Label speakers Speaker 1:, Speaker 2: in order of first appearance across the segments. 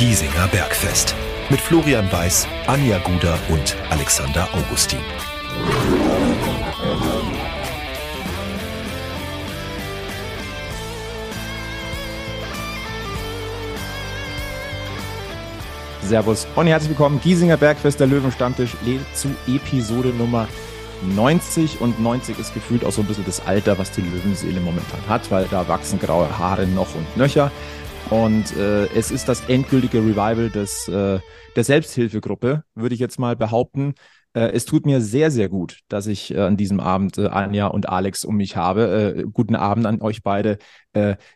Speaker 1: Giesinger Bergfest. Mit Florian Weiß, Anja Guder und Alexander Augustin.
Speaker 2: Servus und herzlich willkommen. Giesinger Bergfest, der Löwenstammtisch, zu Episode Nummer 90 und 90 ist gefühlt auch so ein bisschen das Alter, was die Löwenseele momentan hat, weil da wachsen graue Haare noch und nöcher. Und äh, es ist das endgültige Revival des, äh, der Selbsthilfegruppe, würde ich jetzt mal behaupten. Äh, es tut mir sehr, sehr gut, dass ich äh, an diesem Abend äh, Anja und Alex um mich habe. Äh, guten Abend an euch beide.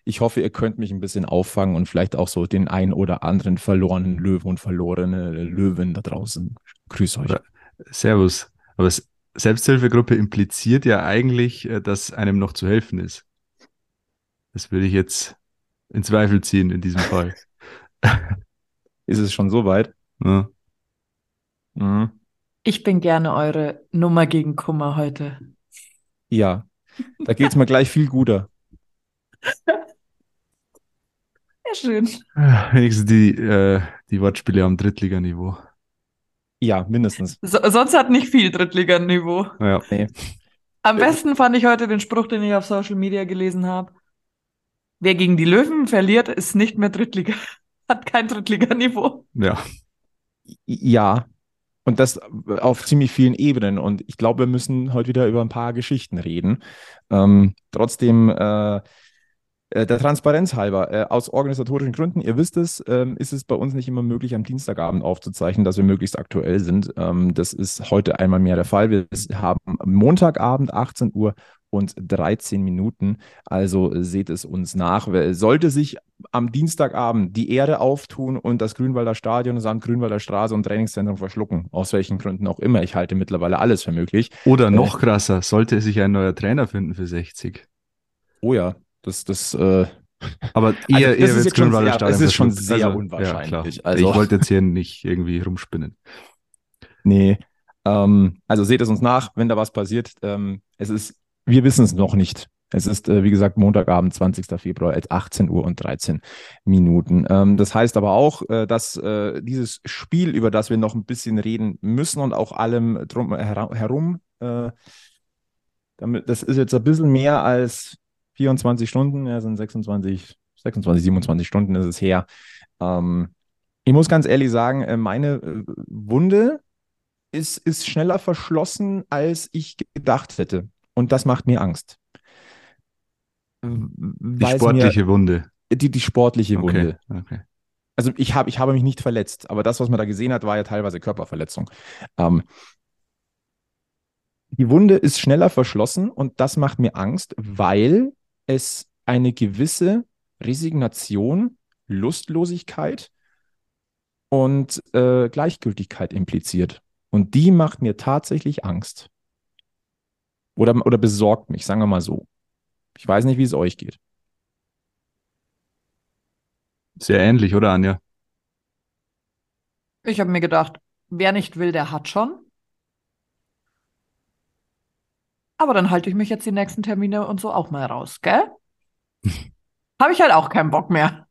Speaker 2: Ich hoffe, ihr könnt mich ein bisschen auffangen und vielleicht auch so den ein oder anderen verlorenen Löwen und verlorene Löwen da draußen. Grüß euch.
Speaker 3: Servus. Aber Selbsthilfegruppe impliziert ja eigentlich, dass einem noch zu helfen ist. Das würde ich jetzt in Zweifel ziehen in diesem Fall.
Speaker 2: ist es schon so weit? Ja.
Speaker 4: Mhm. Ich bin gerne eure Nummer gegen Kummer heute.
Speaker 2: Ja, da geht es mir gleich viel guter.
Speaker 4: Ja, schön.
Speaker 3: Wenigstens die, äh, die Wortspiele am Drittliganiveau.
Speaker 2: Ja, mindestens.
Speaker 4: So, sonst hat nicht viel Drittliganiveau.
Speaker 3: Ja. Nee.
Speaker 4: Am besten fand ich heute den Spruch, den ich auf Social Media gelesen habe. Wer gegen die Löwen verliert, ist nicht mehr Drittliga. Hat kein Drittliganiveau.
Speaker 3: Ja.
Speaker 2: Ja. Und das auf ziemlich vielen Ebenen. Und ich glaube, wir müssen heute wieder über ein paar Geschichten reden. Ähm, trotzdem äh, äh, der Transparenz halber, äh, aus organisatorischen Gründen, ihr wisst es, ähm, ist es bei uns nicht immer möglich, am Dienstagabend aufzuzeichnen, dass wir möglichst aktuell sind. Ähm, das ist heute einmal mehr der Fall. Wir haben Montagabend 18 Uhr und 13 Minuten. Also seht es uns nach. Sollte sich am Dienstagabend die Erde auftun und das Grünwalder Stadion samt Grünwalder Straße und Trainingszentrum verschlucken, aus welchen Gründen auch immer, ich halte mittlerweile alles für möglich.
Speaker 3: Oder noch äh, krasser, sollte sich ein neuer Trainer finden für 60.
Speaker 2: Oh ja, das, das, äh,
Speaker 3: aber eher, also eher
Speaker 2: wird Grünwalder Stadion. Das ist schon sehr also, unwahrscheinlich.
Speaker 3: Ja, also, ich wollte jetzt hier nicht irgendwie rumspinnen.
Speaker 2: Nee. Ähm, also seht es uns nach, wenn da was passiert. Ähm, es ist, wir wissen es noch nicht. Es ist, äh, wie gesagt, Montagabend, 20. Februar, 18 Uhr und 13 Minuten. Ähm, das heißt aber auch, äh, dass äh, dieses Spiel, über das wir noch ein bisschen reden müssen und auch allem drum herum, das ist jetzt ein bisschen mehr als 24 Stunden, ja, sind 26, 26, 27 Stunden ist es her. Ähm, ich muss ganz ehrlich sagen, meine Wunde ist, ist schneller verschlossen, als ich gedacht hätte. Und das macht mir Angst.
Speaker 3: Die sportliche mir, Wunde.
Speaker 2: Die, die sportliche Wunde. Okay, okay. Also ich, hab, ich habe mich nicht verletzt, aber das, was man da gesehen hat, war ja teilweise Körperverletzung. Ähm, die Wunde ist schneller verschlossen und das macht mir Angst, weil es eine gewisse Resignation, Lustlosigkeit und äh, Gleichgültigkeit impliziert. Und die macht mir tatsächlich Angst. Oder, oder besorgt mich, sagen wir mal so. Ich weiß nicht, wie es euch geht.
Speaker 3: Sehr ähnlich, oder Anja?
Speaker 4: Ich habe mir gedacht, wer nicht will, der hat schon. Aber dann halte ich mich jetzt die nächsten Termine und so auch mal raus, gell? Habe ich halt auch keinen Bock mehr.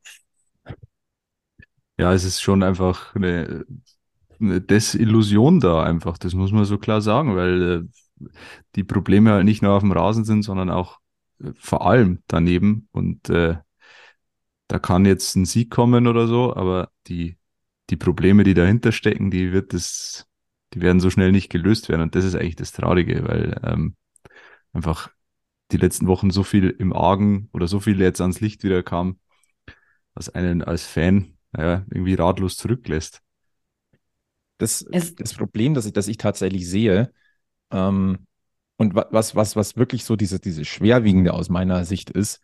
Speaker 3: Ja, es ist schon einfach eine, eine Desillusion da einfach. Das muss man so klar sagen, weil äh, die Probleme halt nicht nur auf dem Rasen sind, sondern auch äh, vor allem daneben. Und äh, da kann jetzt ein Sieg kommen oder so, aber die, die Probleme, die dahinter stecken, die wird es, die werden so schnell nicht gelöst werden. Und das ist eigentlich das Traurige, weil ähm, einfach die letzten Wochen so viel im Argen oder so viel jetzt ans Licht wieder kam, was einen als Fan naja, irgendwie ratlos zurücklässt.
Speaker 2: Das, das Problem, das ich, das ich tatsächlich sehe, ähm, und was, was, was wirklich so diese, diese schwerwiegende aus meiner Sicht ist,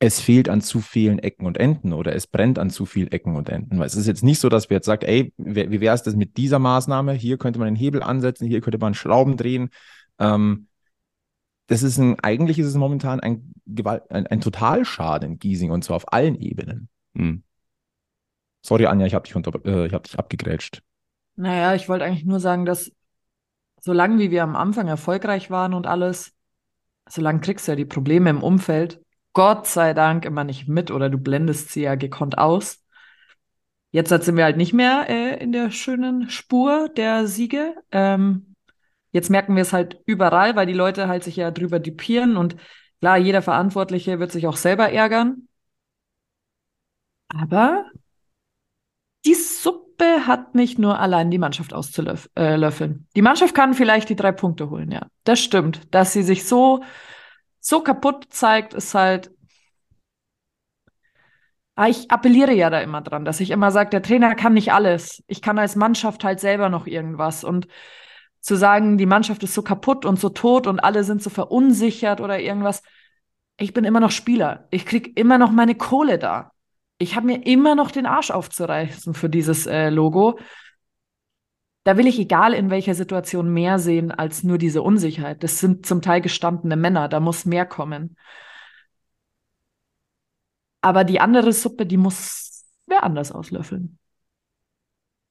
Speaker 2: es fehlt an zu vielen Ecken und Enden oder es brennt an zu vielen Ecken und Enden. Weil es ist jetzt nicht so, dass wir jetzt sagen, ey, wie wäre es das mit dieser Maßnahme? Hier könnte man den Hebel ansetzen, hier könnte man Schrauben drehen. Ähm, das ist ein, eigentlich ist es momentan ein, Gewalt, ein, ein Totalschaden in Giesing und zwar auf allen Ebenen. Hm. Sorry, Anja, ich habe dich, unter, äh, hab dich abgegrätscht.
Speaker 4: Naja, ich wollte eigentlich nur sagen, dass solange wie wir am Anfang erfolgreich waren und alles, solange kriegst du ja die Probleme im Umfeld, Gott sei Dank immer nicht mit oder du blendest sie ja gekonnt aus. Jetzt sind wir halt nicht mehr äh, in der schönen Spur der Siege. Ähm, jetzt merken wir es halt überall, weil die Leute halt sich ja drüber dupieren und klar, jeder Verantwortliche wird sich auch selber ärgern. Aber die Suppe hat nicht nur allein die Mannschaft auszulöffeln. Äh, die Mannschaft kann vielleicht die drei Punkte holen, ja. Das stimmt. Dass sie sich so, so kaputt zeigt, ist halt Ah, ich appelliere ja da immer dran, dass ich immer sage, der Trainer kann nicht alles. Ich kann als Mannschaft halt selber noch irgendwas. Und zu sagen, die Mannschaft ist so kaputt und so tot und alle sind so verunsichert oder irgendwas. Ich bin immer noch Spieler. Ich krieg immer noch meine Kohle da. Ich habe mir immer noch den Arsch aufzureißen für dieses äh, Logo. Da will ich, egal in welcher Situation, mehr sehen als nur diese Unsicherheit. Das sind zum Teil gestandene Männer. Da muss mehr kommen. Aber die andere Suppe, die muss wer anders auslöffeln.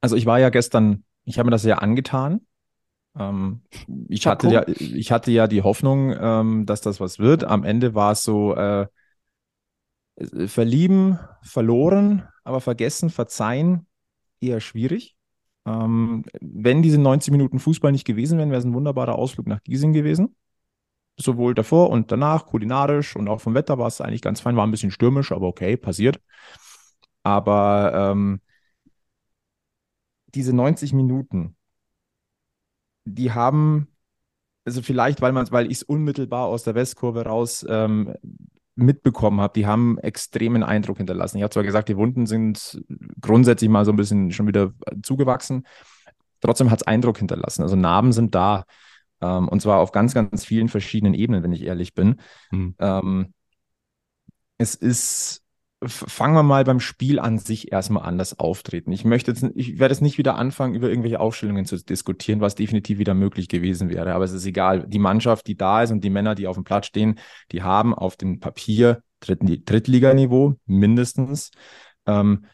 Speaker 2: Also ich war ja gestern, ich habe mir das ja angetan. Ähm, ich, hatte ja, ich hatte ja die Hoffnung, ähm, dass das was wird. Am Ende war es so, äh, verlieben, verloren, aber vergessen, verzeihen, eher schwierig. Ähm, wenn diese 90 Minuten Fußball nicht gewesen wären, wäre es ein wunderbarer Ausflug nach Giesing gewesen sowohl davor und danach, kulinarisch und auch vom Wetter war es eigentlich ganz fein, war ein bisschen stürmisch, aber okay, passiert. Aber ähm, diese 90 Minuten, die haben, also vielleicht, weil man, weil ich es unmittelbar aus der Westkurve raus ähm, mitbekommen habe, die haben extremen Eindruck hinterlassen. Ich habe zwar gesagt, die Wunden sind grundsätzlich mal so ein bisschen schon wieder zugewachsen, trotzdem hat es Eindruck hinterlassen. Also Narben sind da. Ähm, und zwar auf ganz, ganz vielen verschiedenen Ebenen, wenn ich ehrlich bin. Hm. Ähm, es ist, fangen wir mal beim Spiel an sich erstmal an, das Auftreten. Ich möchte jetzt, ich werde jetzt nicht wieder anfangen, über irgendwelche Aufstellungen zu diskutieren, was definitiv wieder möglich gewesen wäre. Aber es ist egal. Die Mannschaft, die da ist und die Männer, die auf dem Platz stehen, die haben auf dem Papier Drittliganiveau mindestens. Ähm,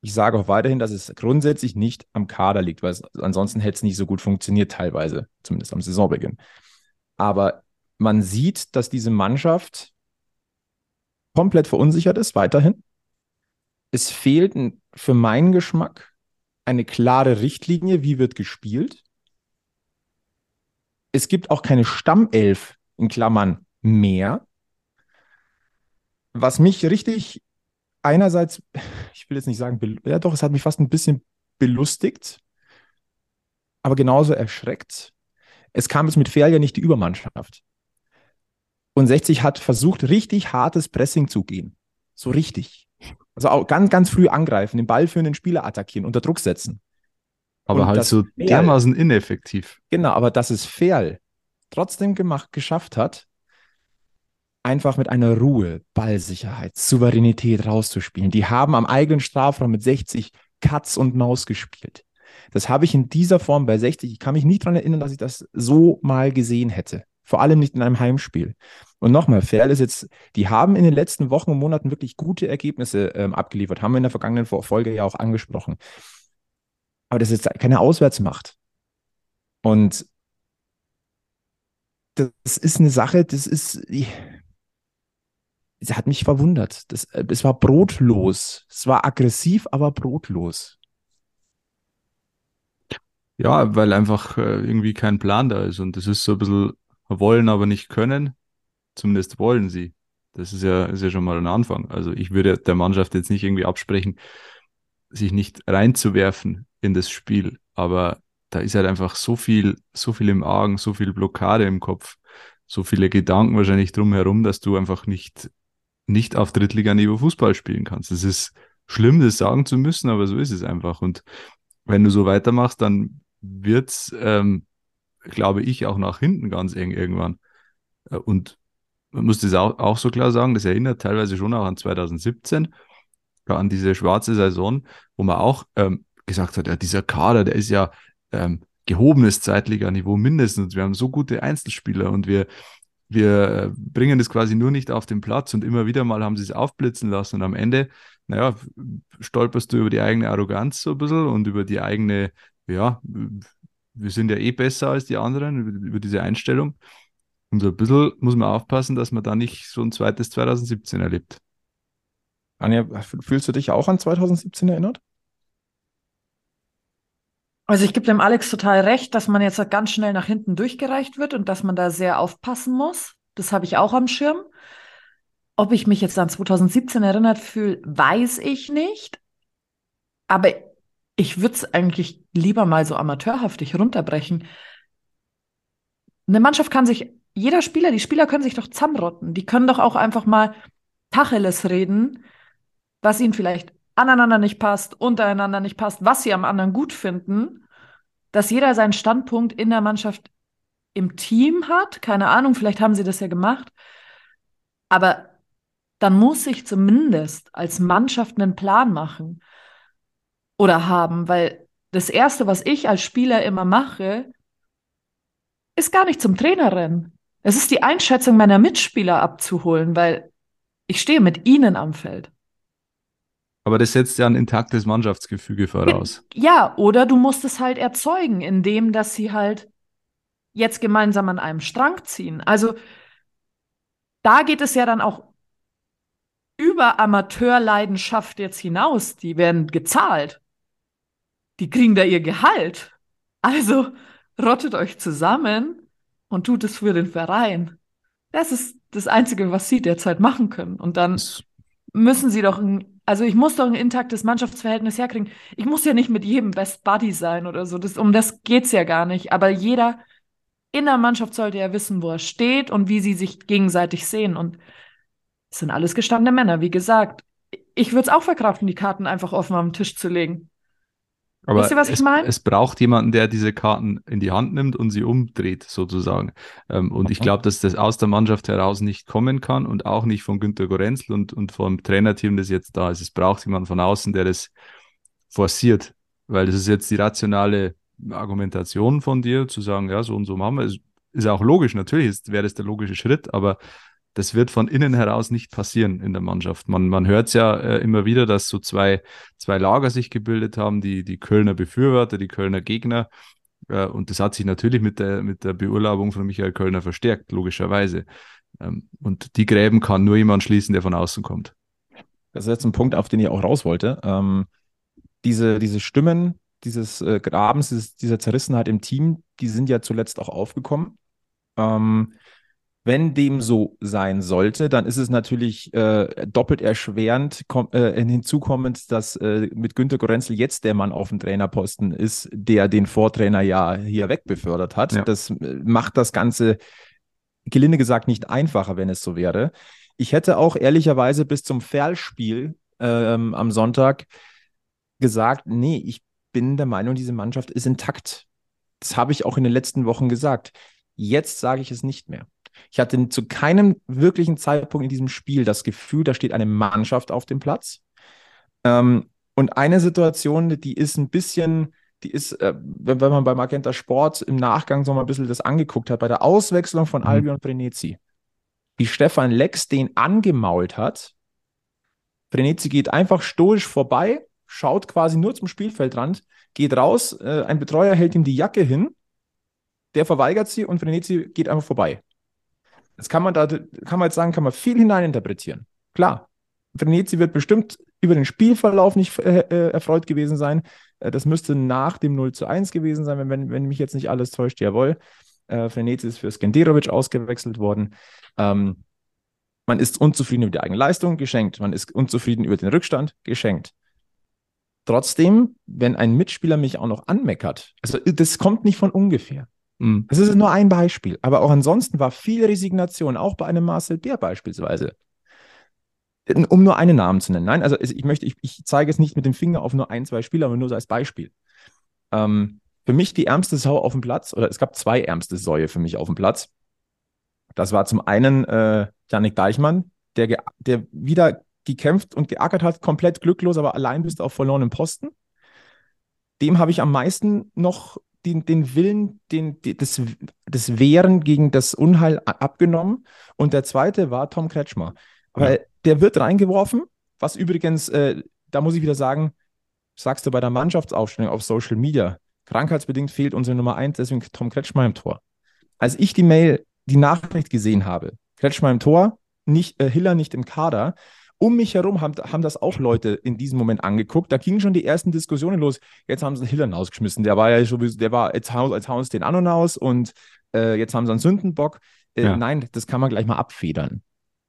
Speaker 2: ich sage auch weiterhin, dass es grundsätzlich nicht am Kader liegt, weil es, ansonsten hätte es nicht so gut funktioniert, teilweise, zumindest am Saisonbeginn. Aber man sieht, dass diese Mannschaft komplett verunsichert ist, weiterhin. Es fehlt für meinen Geschmack eine klare Richtlinie, wie wird gespielt. Es gibt auch keine Stammelf in Klammern mehr. Was mich richtig einerseits, ich will jetzt nicht sagen, ja doch, es hat mich fast ein bisschen belustigt, aber genauso erschreckt. Es kam jetzt mit Fair ja nicht die Übermannschaft. Und 60 hat versucht, richtig hartes Pressing zu gehen. So richtig. Also auch ganz, ganz früh angreifen, den Ball für einen Spieler attackieren, unter Druck setzen.
Speaker 3: Aber Und halt so dermaßen ineffektiv.
Speaker 2: Genau, aber dass es Fair trotzdem gemacht, geschafft hat, einfach mit einer Ruhe, Ballsicherheit, Souveränität rauszuspielen. Die haben am eigenen Strafraum mit 60 Katz und Maus gespielt. Das habe ich in dieser Form bei 60. Ich kann mich nicht daran erinnern, dass ich das so mal gesehen hätte. Vor allem nicht in einem Heimspiel. Und nochmal, Ferl ist jetzt, die haben in den letzten Wochen und Monaten wirklich gute Ergebnisse ähm, abgeliefert, haben wir in der vergangenen Folge ja auch angesprochen. Aber das ist keine Auswärtsmacht. Und das ist eine Sache, das ist, sie hat mich verwundert. Das, äh, es war brotlos. Es war aggressiv, aber brotlos.
Speaker 3: Ja, weil einfach äh, irgendwie kein Plan da ist. Und das ist so ein bisschen wollen, aber nicht können. Zumindest wollen sie. Das ist ja, ist ja schon mal ein Anfang. Also ich würde der Mannschaft jetzt nicht irgendwie absprechen, sich nicht reinzuwerfen in das Spiel. Aber da ist halt einfach so viel, so viel im Argen, so viel Blockade im Kopf, so viele Gedanken wahrscheinlich drumherum, dass du einfach nicht nicht auf Drittliganiveau Fußball spielen kannst. Es ist schlimm, das sagen zu müssen, aber so ist es einfach. Und wenn du so weitermachst, dann wird's, ähm, glaube ich, auch nach hinten ganz eng irgendwann. Äh, und man muss das auch, auch so klar sagen, das erinnert teilweise schon auch an 2017, an diese schwarze Saison, wo man auch ähm, gesagt hat, ja, dieser Kader, der ist ja ähm, gehobenes Zweitliganiveau mindestens. Wir haben so gute Einzelspieler und wir, wir äh, bringen das quasi nur nicht auf den Platz und immer wieder mal haben sie es aufblitzen lassen und am Ende, naja, stolperst du über die eigene Arroganz so ein bisschen und über die eigene, ja, wir sind ja eh besser als die anderen, über, über diese Einstellung. Und so ein bisschen muss man aufpassen, dass man da nicht so ein zweites 2017 erlebt.
Speaker 2: Anja, fühlst du dich auch an 2017 erinnert?
Speaker 4: Also ich gebe dem Alex total recht, dass man jetzt ganz schnell nach hinten durchgereicht wird und dass man da sehr aufpassen muss. Das habe ich auch am Schirm. Ob ich mich jetzt an 2017 erinnert fühle, weiß ich nicht. Aber ich würde es eigentlich lieber mal so amateurhaftig runterbrechen. Eine Mannschaft kann sich, jeder Spieler, die Spieler können sich doch zusammenrotten. Die können doch auch einfach mal Tacheles reden, was ihnen vielleicht aneinander nicht passt, untereinander nicht passt, was sie am anderen gut finden, dass jeder seinen Standpunkt in der Mannschaft im Team hat. Keine Ahnung, vielleicht haben sie das ja gemacht. Aber dann muss ich zumindest als Mannschaft einen Plan machen oder haben, weil das Erste, was ich als Spieler immer mache, ist gar nicht zum Trainer rennen. Es ist die Einschätzung meiner Mitspieler abzuholen, weil ich stehe mit ihnen am Feld.
Speaker 3: Aber das setzt ja ein intaktes Mannschaftsgefüge voraus.
Speaker 4: Ja, oder du musst es halt erzeugen, indem dass sie halt jetzt gemeinsam an einem Strang ziehen. Also da geht es ja dann auch über Amateurleidenschaft jetzt hinaus. Die werden gezahlt. Die kriegen da ihr Gehalt. Also rottet euch zusammen und tut es für den Verein. Das ist das Einzige, was sie derzeit machen können. Und dann müssen sie doch ein also ich muss doch ein intaktes Mannschaftsverhältnis herkriegen. Ich muss ja nicht mit jedem Best Buddy sein oder so. Das, um das geht's ja gar nicht. Aber jeder in der Mannschaft sollte ja wissen, wo er steht und wie sie sich gegenseitig sehen. Und es sind alles gestandene Männer, wie gesagt. Ich würde es auch verkraften, die Karten einfach offen am Tisch zu legen.
Speaker 3: Aber Wisst ihr, was es, ich meine? Es braucht jemanden, der diese Karten in die Hand nimmt und sie umdreht, sozusagen. Ähm, und ich glaube, dass das aus der Mannschaft heraus nicht kommen kann und auch nicht von Günter Gorenzel und, und vom Trainerteam, das jetzt da ist. Es braucht jemanden von außen, der das forciert, weil das ist jetzt die rationale Argumentation von dir, zu sagen, ja, so und so machen wir. Es ist auch logisch, natürlich wäre das der logische Schritt, aber das wird von innen heraus nicht passieren in der Mannschaft. Man, man hört es ja äh, immer wieder, dass so zwei, zwei Lager sich gebildet haben, die, die Kölner Befürworter, die Kölner Gegner. Äh, und das hat sich natürlich mit der, mit der Beurlaubung von Michael Kölner verstärkt, logischerweise. Ähm, und die Gräben kann nur jemand schließen, der von außen kommt.
Speaker 2: Das ist jetzt ein Punkt, auf den ich auch raus wollte. Ähm, diese, diese Stimmen dieses äh, Grabens, dieses, dieser Zerrissenheit im Team, die sind ja zuletzt auch aufgekommen. Ähm, wenn dem so sein sollte, dann ist es natürlich äh, doppelt erschwerend äh, hinzukommend, dass äh, mit Günter Gorenzel jetzt der Mann auf dem Trainerposten ist, der den Vortrainer ja hier wegbefördert hat. Ja. Das äh, macht das Ganze, gelinde gesagt, nicht einfacher, wenn es so wäre. Ich hätte auch ehrlicherweise bis zum Ferlspiel ähm, am Sonntag gesagt, nee, ich bin der Meinung, diese Mannschaft ist intakt. Das habe ich auch in den letzten Wochen gesagt. Jetzt sage ich es nicht mehr. Ich hatte zu keinem wirklichen Zeitpunkt in diesem Spiel das Gefühl, da steht eine Mannschaft auf dem Platz. Ähm, und eine Situation, die ist ein bisschen, die ist, äh, wenn, wenn, man bei Magenta Sport im Nachgang so mal ein bisschen das angeguckt hat, bei der Auswechslung von mhm. Albion Frenetzi, wie Stefan Lex den angemault hat. Frenetzi geht einfach stoisch vorbei, schaut quasi nur zum Spielfeldrand, geht raus, äh, ein Betreuer hält ihm die Jacke hin, der verweigert sie und Frenetzi geht einfach vorbei. Jetzt kann man da, kann man jetzt sagen, kann man viel hineininterpretieren. Klar. Venezi wird bestimmt über den Spielverlauf nicht äh, äh, erfreut gewesen sein. Äh, das müsste nach dem 0 zu 1 gewesen sein, wenn, wenn, mich jetzt nicht alles täuscht. Jawohl. Äh, Venezi ist für Skenderovic ausgewechselt worden. Ähm, man ist unzufrieden über die eigene Leistung, geschenkt. Man ist unzufrieden über den Rückstand, geschenkt. Trotzdem, wenn ein Mitspieler mich auch noch anmeckert, also das kommt nicht von ungefähr. Mhm. Das ist nur ein Beispiel. Aber auch ansonsten war viel Resignation, auch bei einem Marcel Bär beispielsweise. Um nur einen Namen zu nennen. Nein, also ich möchte, ich, ich zeige es nicht mit dem Finger auf nur ein, zwei Spieler, aber nur so als Beispiel. Ähm, für mich die ärmste Sau auf dem Platz, oder es gab zwei ärmste Säue für mich auf dem Platz. Das war zum einen äh, Janik Deichmann, der, der wieder gekämpft und geackert hat, komplett glücklos, aber allein bist du auf verlorenem Posten. Dem habe ich am meisten noch den, den Willen, den, das, das Wehren gegen das Unheil abgenommen. Und der zweite war Tom Kretschmer. Weil ja. der wird reingeworfen, was übrigens, äh, da muss ich wieder sagen, sagst du bei der Mannschaftsaufstellung auf Social Media, krankheitsbedingt fehlt unsere Nummer eins, deswegen Tom Kretschmer im Tor. Als ich die Mail, die Nachricht gesehen habe, Kretschmer im Tor, nicht, äh, Hiller nicht im Kader Um mich herum haben, haben das auch Leute in diesem Moment angeguckt. Da gingen schon die ersten Diskussionen los. Jetzt haben sie Hillern ausgeschmissen. Der war ja sowieso, der war, jetzt hauen, jetzt hauen sie den Anon aus und äh, jetzt haben sie einen Sündenbock. Äh,
Speaker 3: Ja.
Speaker 2: Nein, das kann man gleich mal abfedern.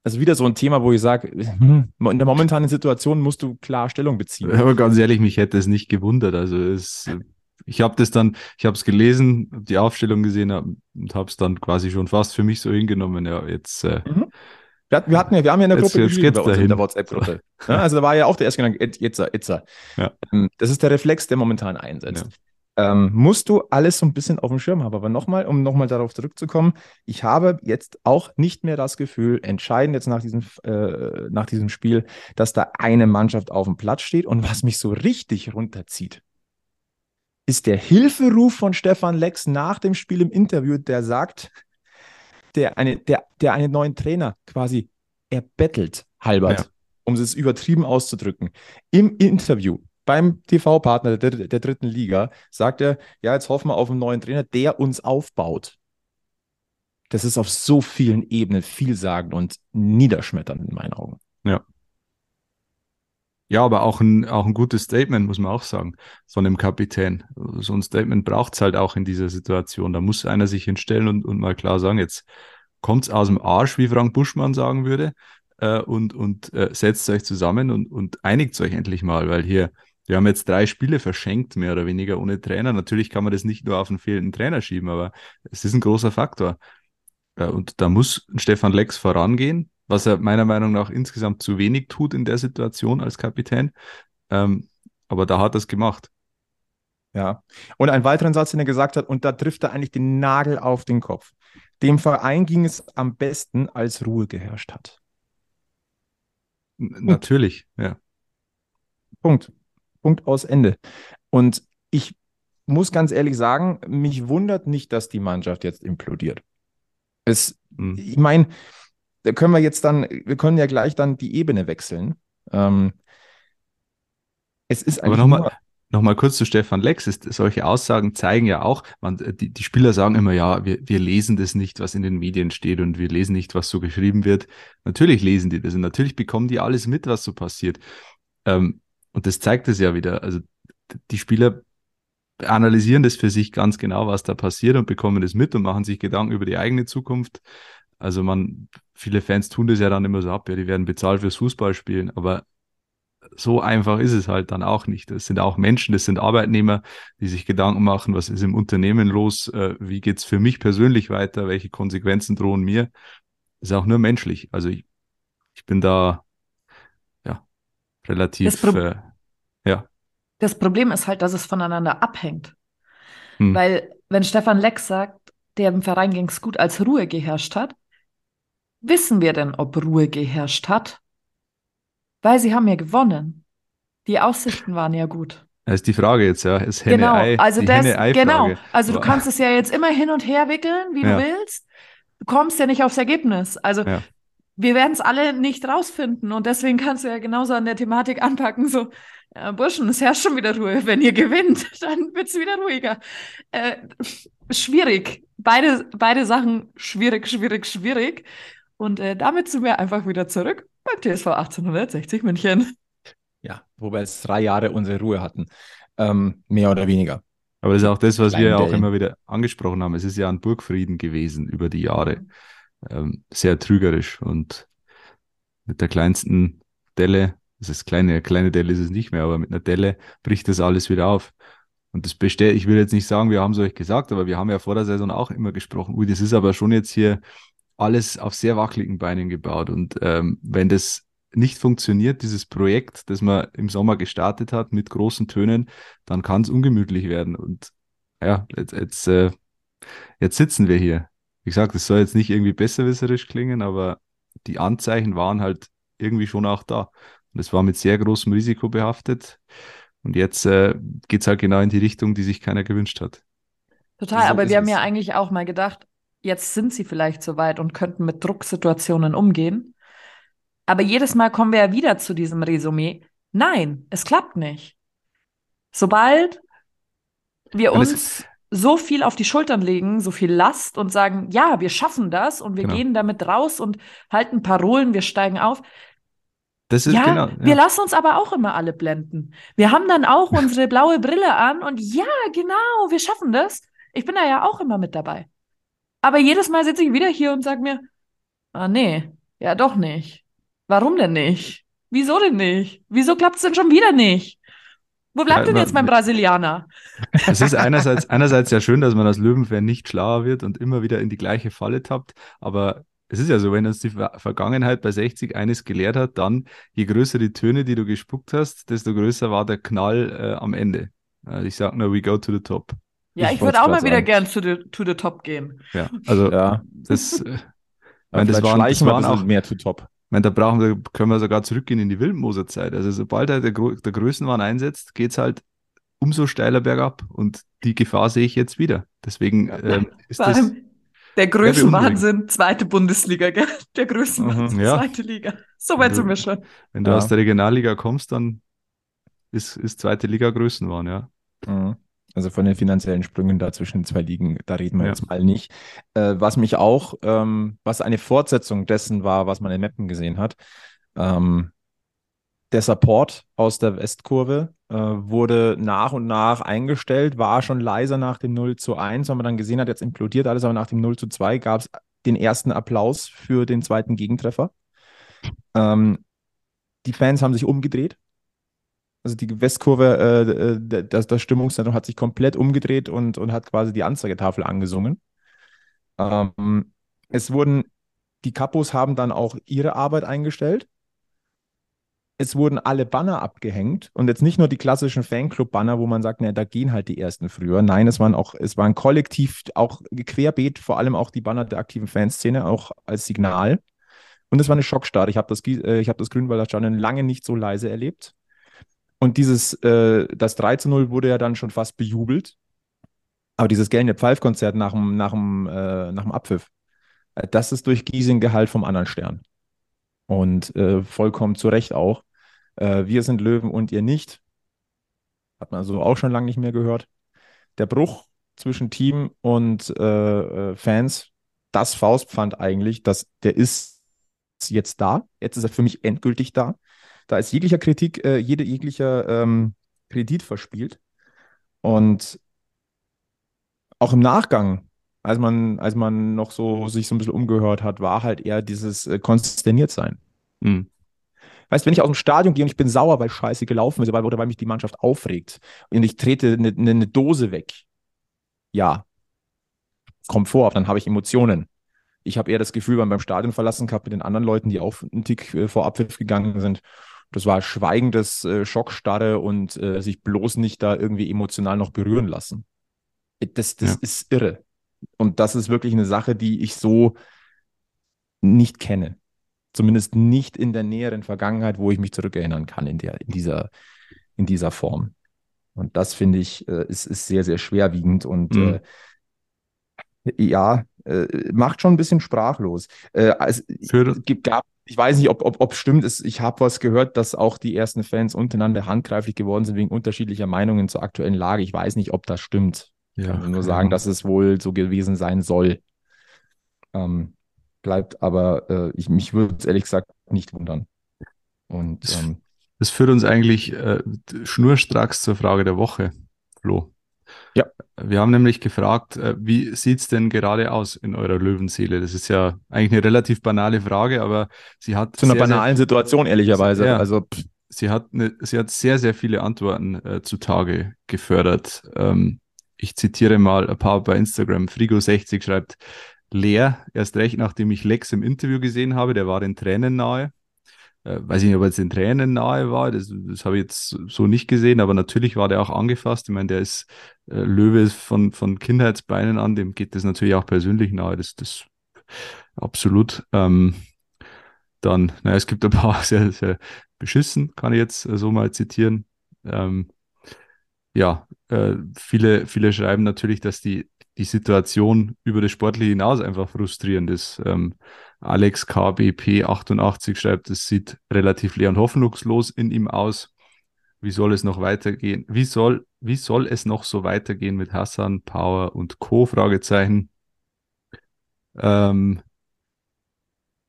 Speaker 2: Also wieder so ein Thema, wo ich sage, hm, in der momentanen Situation musst du klar Stellung beziehen.
Speaker 3: Aber ganz ehrlich, mich hätte es nicht gewundert. Also es, ich habe das dann, ich habe es gelesen, die Aufstellung gesehen und habe es dann quasi schon fast für mich so hingenommen. Ja, jetzt äh,
Speaker 2: Wir hatten, wir hatten ja, wir haben ja eine
Speaker 3: Jetzt-
Speaker 2: Gruppe
Speaker 3: jetzt geht's
Speaker 2: bei uns in der WhatsApp-Gruppe. Ja, also da war ja auch der erste Gedanke, It- Itzer, Itzer.
Speaker 3: Ja.
Speaker 2: Ähm, Das ist der Reflex, der momentan einsetzt. Ähm, musst du alles so ein bisschen auf dem Schirm haben. Aber nochmal, um nochmal darauf zurückzukommen, ich habe jetzt auch nicht mehr das Gefühl, entscheidend jetzt nach diesem, äh, nach diesem Spiel, dass da eine Mannschaft auf dem Platz steht. Und was mich so richtig runterzieht, ist der Hilferuf von Stefan Lex nach dem Spiel im Interview, der sagt, der, eine, der, der einen neuen Trainer quasi erbettelt, Halbert,
Speaker 3: Ja.
Speaker 2: um es übertrieben auszudrücken. Im Interview beim TV-Partner der, der dritten Liga sagt er, ja, jetzt hoffen wir auf einen neuen Trainer, der uns aufbaut. Das ist auf so vielen Ebenen vielsagend und niederschmetternd in meinen Augen.
Speaker 3: Ja, aber auch ein, auch ein gutes Statement, muss man auch sagen, von dem Kapitän. So ein Statement braucht's halt auch in dieser Situation. Da muss einer sich hinstellen und, und mal klar sagen, jetzt kommt's aus dem Arsch, wie Frank Buschmann sagen würde, äh, und, und äh, setzt euch zusammen und, und einigt euch endlich mal, weil hier, wir haben jetzt drei Spiele verschenkt, mehr oder weniger ohne Trainer. Natürlich kann man das nicht nur auf einen fehlenden Trainer schieben, aber es ist ein großer Faktor. Ja, und da muss Stefan Lex vorangehen, was er meiner Meinung nach insgesamt zu wenig tut in der Situation als Kapitän. Ähm, aber da hat er es gemacht.
Speaker 2: Ja. Und einen weiteren Satz, den er gesagt hat, und da trifft er eigentlich den Nagel auf den Kopf. Dem Verein ging es am besten, als Ruhe geherrscht hat.
Speaker 3: N natürlich, ja.
Speaker 2: Punkt. Punkt aus Ende. Und ich muss ganz ehrlich sagen, mich wundert nicht, dass die Mannschaft jetzt implodiert. Es,
Speaker 3: Hm.
Speaker 2: ich meine, da können wir jetzt dann, wir können ja gleich dann die Ebene wechseln. Ähm, es ist
Speaker 3: Aber nochmal, Nochmal kurz zu Stefan Lex. Ist, solche Aussagen zeigen ja auch, man, die, die Spieler sagen immer, ja, wir, wir lesen das nicht, was in den Medien steht und wir lesen nicht, was so geschrieben wird. Natürlich lesen die das und natürlich bekommen die alles mit, was so passiert. Ähm, und das zeigt es ja wieder. Also die Spieler analysieren das für sich ganz genau, was da passiert und bekommen das mit und machen sich Gedanken über die eigene Zukunft. Also man, viele Fans tun das ja dann immer so ab, ja, die werden bezahlt fürs Fußballspielen, aber so einfach ist es halt dann auch nicht. Das sind auch Menschen, das sind Arbeitnehmer, die sich Gedanken machen, was ist im Unternehmen los, äh, wie geht's für mich persönlich weiter, welche Konsequenzen drohen mir. Das ist auch nur menschlich. Also ich, ich bin da ja relativ äh, ja.
Speaker 4: Das Problem ist halt, dass es voneinander abhängt.
Speaker 3: Hm.
Speaker 4: Weil, wenn Stefan Lex sagt, dem Verein ging es gut, als Ruhe geherrscht hat, wissen wir denn, ob Ruhe geherrscht hat? Weil sie haben ja gewonnen. Die Aussichten waren ja gut.
Speaker 3: Das ist die Frage jetzt, ja. Ist Henne
Speaker 4: Genau,
Speaker 3: Ei,
Speaker 4: also das,
Speaker 3: Henne-Ei-Frage.
Speaker 4: genau. Also du kannst es ja jetzt immer hin und her wickeln, wie
Speaker 3: Ja.
Speaker 4: du willst. Du kommst ja nicht aufs Ergebnis. Also
Speaker 3: Ja.
Speaker 4: wir werden es alle nicht rausfinden und deswegen kannst du ja genauso an der Thematik anpacken, so, ja, Burschen, es herrscht schon wieder Ruhe. Wenn ihr gewinnt, dann wird es wieder ruhiger. Äh, schwierig. Beide, beide Sachen schwierig, schwierig, schwierig. Und äh, damit sind wir einfach wieder zurück beim TSV 1860 München.
Speaker 2: ja, wo wir jetzt drei Jahre unsere Ruhe hatten. Ähm, mehr oder weniger.
Speaker 3: Aber das ist auch das, was wir ja auch immer wieder angesprochen haben. Es ist ja ein Burgfrieden gewesen über die Jahre. Ähm, sehr trügerisch und mit der kleinsten Delle, das ist kleine, kleine Delle ist es nicht mehr, aber mit einer Delle bricht das alles wieder auf. Und das besteht, ich will jetzt nicht sagen, wir haben es euch gesagt, aber wir haben ja vor der Saison auch immer gesprochen, ui, das ist aber schon jetzt hier alles auf sehr wackeligen Beinen gebaut. Und ähm, wenn das nicht funktioniert, dieses Projekt, das man im Sommer gestartet hat mit großen Tönen, dann kann es ungemütlich werden. Und ja, jetzt, jetzt, äh, jetzt sitzen wir hier. Wie gesagt, es soll jetzt nicht irgendwie besserwisserisch klingen, aber die Anzeichen waren halt irgendwie schon auch da. Und es war mit sehr großem Risiko behaftet. Und jetzt äh, geht es halt genau in die Richtung, die sich keiner gewünscht hat.
Speaker 4: Total,
Speaker 2: So
Speaker 4: aber wir haben ja eigentlich auch mal gedacht, jetzt sind sie vielleicht so weit und könnten mit Drucksituationen umgehen. Aber jedes Mal kommen wir ja wieder zu diesem Resümee. Nein, es klappt nicht. Sobald wir uns so viel auf die Schultern legen, so viel Last und sagen, ja, wir schaffen das und wir
Speaker 3: Genau.
Speaker 4: gehen damit raus und halten Parolen, wir steigen auf.
Speaker 3: Das ist
Speaker 4: ja,
Speaker 3: genau.
Speaker 4: wir lassen uns aber auch immer alle blenden. Wir haben dann auch unsere blaue Brille an und ja, genau, wir schaffen das. Ich bin da ja auch immer mit dabei. Aber jedes Mal sitze ich wieder hier und sage mir, ah nee, ja doch nicht. Warum denn nicht? Wieso denn nicht? Wieso klappt es denn schon wieder nicht? Wo bleibt
Speaker 3: Ja,
Speaker 4: denn jetzt mein Brasilianer?
Speaker 3: Es ist einerseits, einerseits ja schön, dass man als Löwenfan nicht schlauer wird und immer wieder in die gleiche Falle tappt, aber es ist ja so, wenn uns die Ver Vergangenheit bei 60 eines gelehrt hat, dann je größer die Töne, die du gespuckt hast, desto größer war der Knall äh, am Ende. Äh, ich sag nur, we go to the top.
Speaker 4: Ja,
Speaker 2: Ich
Speaker 4: ich, würde auch mal wieder gern zu the, to the top gehen.
Speaker 3: Ja, also
Speaker 2: Ja,
Speaker 3: das, äh, meine, das waren- das waren auch-
Speaker 2: mehr zu top.
Speaker 3: ich meine, da brauchen wir, können wir sogar zurückgehen in die Wildmoser Zeit. Also sobald halt der, der Größenwahn einsetzt, geht's halt umso steiler bergab und die Gefahr sehe ich jetzt wieder. Deswegen ähm, ist
Speaker 4: Vor
Speaker 3: das
Speaker 4: der. Größenwahnsinn, zweite Bundesliga, gell? Der Größenwahnsinn,
Speaker 3: Mhm, ja.
Speaker 4: zweite Liga. So weit
Speaker 3: Also-
Speaker 4: sind wir schon.
Speaker 3: Wenn du
Speaker 2: Ja.
Speaker 3: aus der Regionalliga kommst, dann ist, ist zweite Liga Größenwahn, ja.
Speaker 2: Mhm. Also von den finanziellen Sprüngen da zwischen zwei Ligen, da reden wir
Speaker 3: Ja.
Speaker 2: jetzt mal nicht. Äh, was mich auch, ähm, was eine Fortsetzung dessen war, was man in Meppen gesehen hat, ähm, der Support aus der Westkurve äh, wurde nach und nach eingestellt, war schon leiser nach dem 0 zu 1, weil man dann gesehen hat, jetzt implodiert alles, aber nach dem 0 zu 2 gab es den ersten Applaus für den zweiten Gegentreffer. Ähm, die Fans haben sich umgedreht. Also die Westkurve, äh, äh, das, das Stimmungszentrum hat sich komplett umgedreht und, und hat quasi die Anzeigetafel angesungen. Ähm, es wurden, die Kapos haben dann auch ihre Arbeit eingestellt. Es wurden alle Banner abgehängt und jetzt nicht nur die klassischen Fanclub-Banner, wo man sagt, na, da gehen halt die ersten früher. Nein, es waren auch, es waren kollektiv auch querbeet, vor allem auch die Banner der aktiven Fanszene, auch als Signal. Und es war eine Schockstarre. Ich habe das, äh, hab das Grünwalder Stadion lange nicht so leise erlebt. Und dieses, äh, das 3 zu 0 wurde ja dann schon fast bejubelt. Aber dieses gellende Pfeifkonzert nach dem, nach dem, äh, nach dem Abpfiff, äh, das ist durch Giesing Gehalt vom anderen Stern. Und äh, vollkommen zu Recht auch. Äh, wir sind Löwen und ihr nicht. Hat man also auch schon lange nicht mehr gehört. Der Bruch zwischen Team und äh, äh, Fans, das Faustpfand eigentlich, das, der ist jetzt da. Jetzt ist er für mich endgültig da. Da ist jeglicher Kritik, äh, jede, jeglicher ähm, Kredit verspielt. Und auch im Nachgang, als man, als man noch so sich so ein bisschen umgehört hat, war halt eher dieses äh, konsterniert sein.
Speaker 3: Mhm.
Speaker 2: Weißt, wenn ich aus dem Stadion gehe und ich bin sauer, weil Scheiße gelaufen ist, weil, oder weil mich die Mannschaft aufregt und ich trete eine, eine, eine Dose weg, ja, kommt vor, dann habe ich Emotionen. Ich habe eher das Gefühl beim, beim Stadion verlassen gehabt mit den anderen Leuten, die auch einen Tick äh, vor Abpfiff gegangen sind. Das war schweigendes äh, Schockstarre und äh, sich bloß nicht da irgendwie emotional noch berühren lassen. Das, das
Speaker 3: Ja.
Speaker 2: ist irre. Und das ist wirklich eine Sache, die ich so nicht kenne. Zumindest nicht in der näheren Vergangenheit, wo ich mich zurückerinnern kann in, der, in, dieser, in dieser Form. Und das finde ich, äh, ist, ist sehr, sehr schwerwiegend und
Speaker 3: Mhm.
Speaker 2: äh, ja, äh, macht schon ein bisschen sprachlos. Äh, es,
Speaker 3: Für-
Speaker 2: es gab, ich weiß nicht, ob ob, ob stimmt. Es, ich habe was gehört, dass auch die ersten Fans untereinander handgreiflich geworden sind wegen unterschiedlicher Meinungen zur aktuellen Lage. Ich weiß nicht, ob das stimmt. Ich
Speaker 3: Ja,
Speaker 2: kann nur sagen, dass es wohl so gewesen sein soll. Ähm, bleibt aber, äh, ich, mich würde es ehrlich gesagt nicht wundern. Und
Speaker 3: Das-
Speaker 2: ähm,
Speaker 3: Das führt uns eigentlich äh, schnurstracks zur Frage der Woche, Flo.
Speaker 2: Ja.
Speaker 3: Wir haben nämlich gefragt, äh, wie sieht's denn gerade aus in eurer Löwenseele? Das ist ja eigentlich eine relativ banale Frage, aber sie hat
Speaker 2: zu einer
Speaker 3: sehr, sehr
Speaker 2: banalen Situation, ehrlicherweise.
Speaker 3: Ja.
Speaker 2: Also, pff,
Speaker 3: sie hat, eine, sie hat sehr, sehr viele Antworten äh, zutage gefördert. Ähm, ich zitiere mal ein paar bei Instagram. Frigo60 schreibt, leer, erst recht, nachdem ich Lex im Interview gesehen habe, der war den Tränen nahe. Äh, weiß ich nicht, ob er jetzt den Tränen nahe war, das, das habe ich jetzt so nicht gesehen, aber natürlich war der auch angefasst. Ich meine, der ist äh, Löwe von, von Kindheitsbeinen an, dem geht das natürlich auch persönlich nahe, das, das absolut. Ähm, dann, naja, es gibt ein paar sehr, sehr beschissen, kann ich jetzt äh, so mal zitieren. Ähm, ja, äh, viele, viele schreiben natürlich, dass die, die Situation über das Sportliche hinaus einfach frustrierend ist. Ähm, Alex KBP 88 schreibt, es sieht relativ leer und hoffnungslos in ihm aus. Wie soll es noch weitergehen? Wie soll, wie soll es noch so weitergehen mit Hassan, Power und Co? Fragezeichen. Ähm,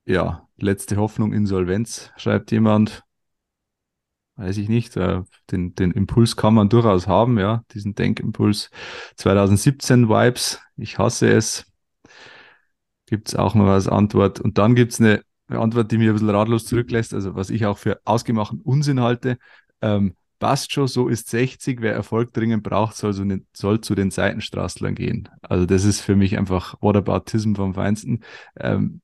Speaker 3: ja, letzte Hoffnung, Insolvenz, schreibt jemand. Weiß ich nicht, äh, den, den Impuls kann man durchaus haben, ja, diesen Denkimpuls 2017 Vibes, ich hasse es. Gibt es auch mal als Antwort. Und dann gibt es eine, Antwort, die mir ein bisschen ratlos zurücklässt, also was ich auch für ausgemachten Unsinn halte. Ähm, passt schon, so ist 60, wer Erfolg dringend braucht, soll, so ne, soll zu den Seitenstraßlern gehen. Also das ist für mich einfach Whataboutism vom Feinsten. Ähm,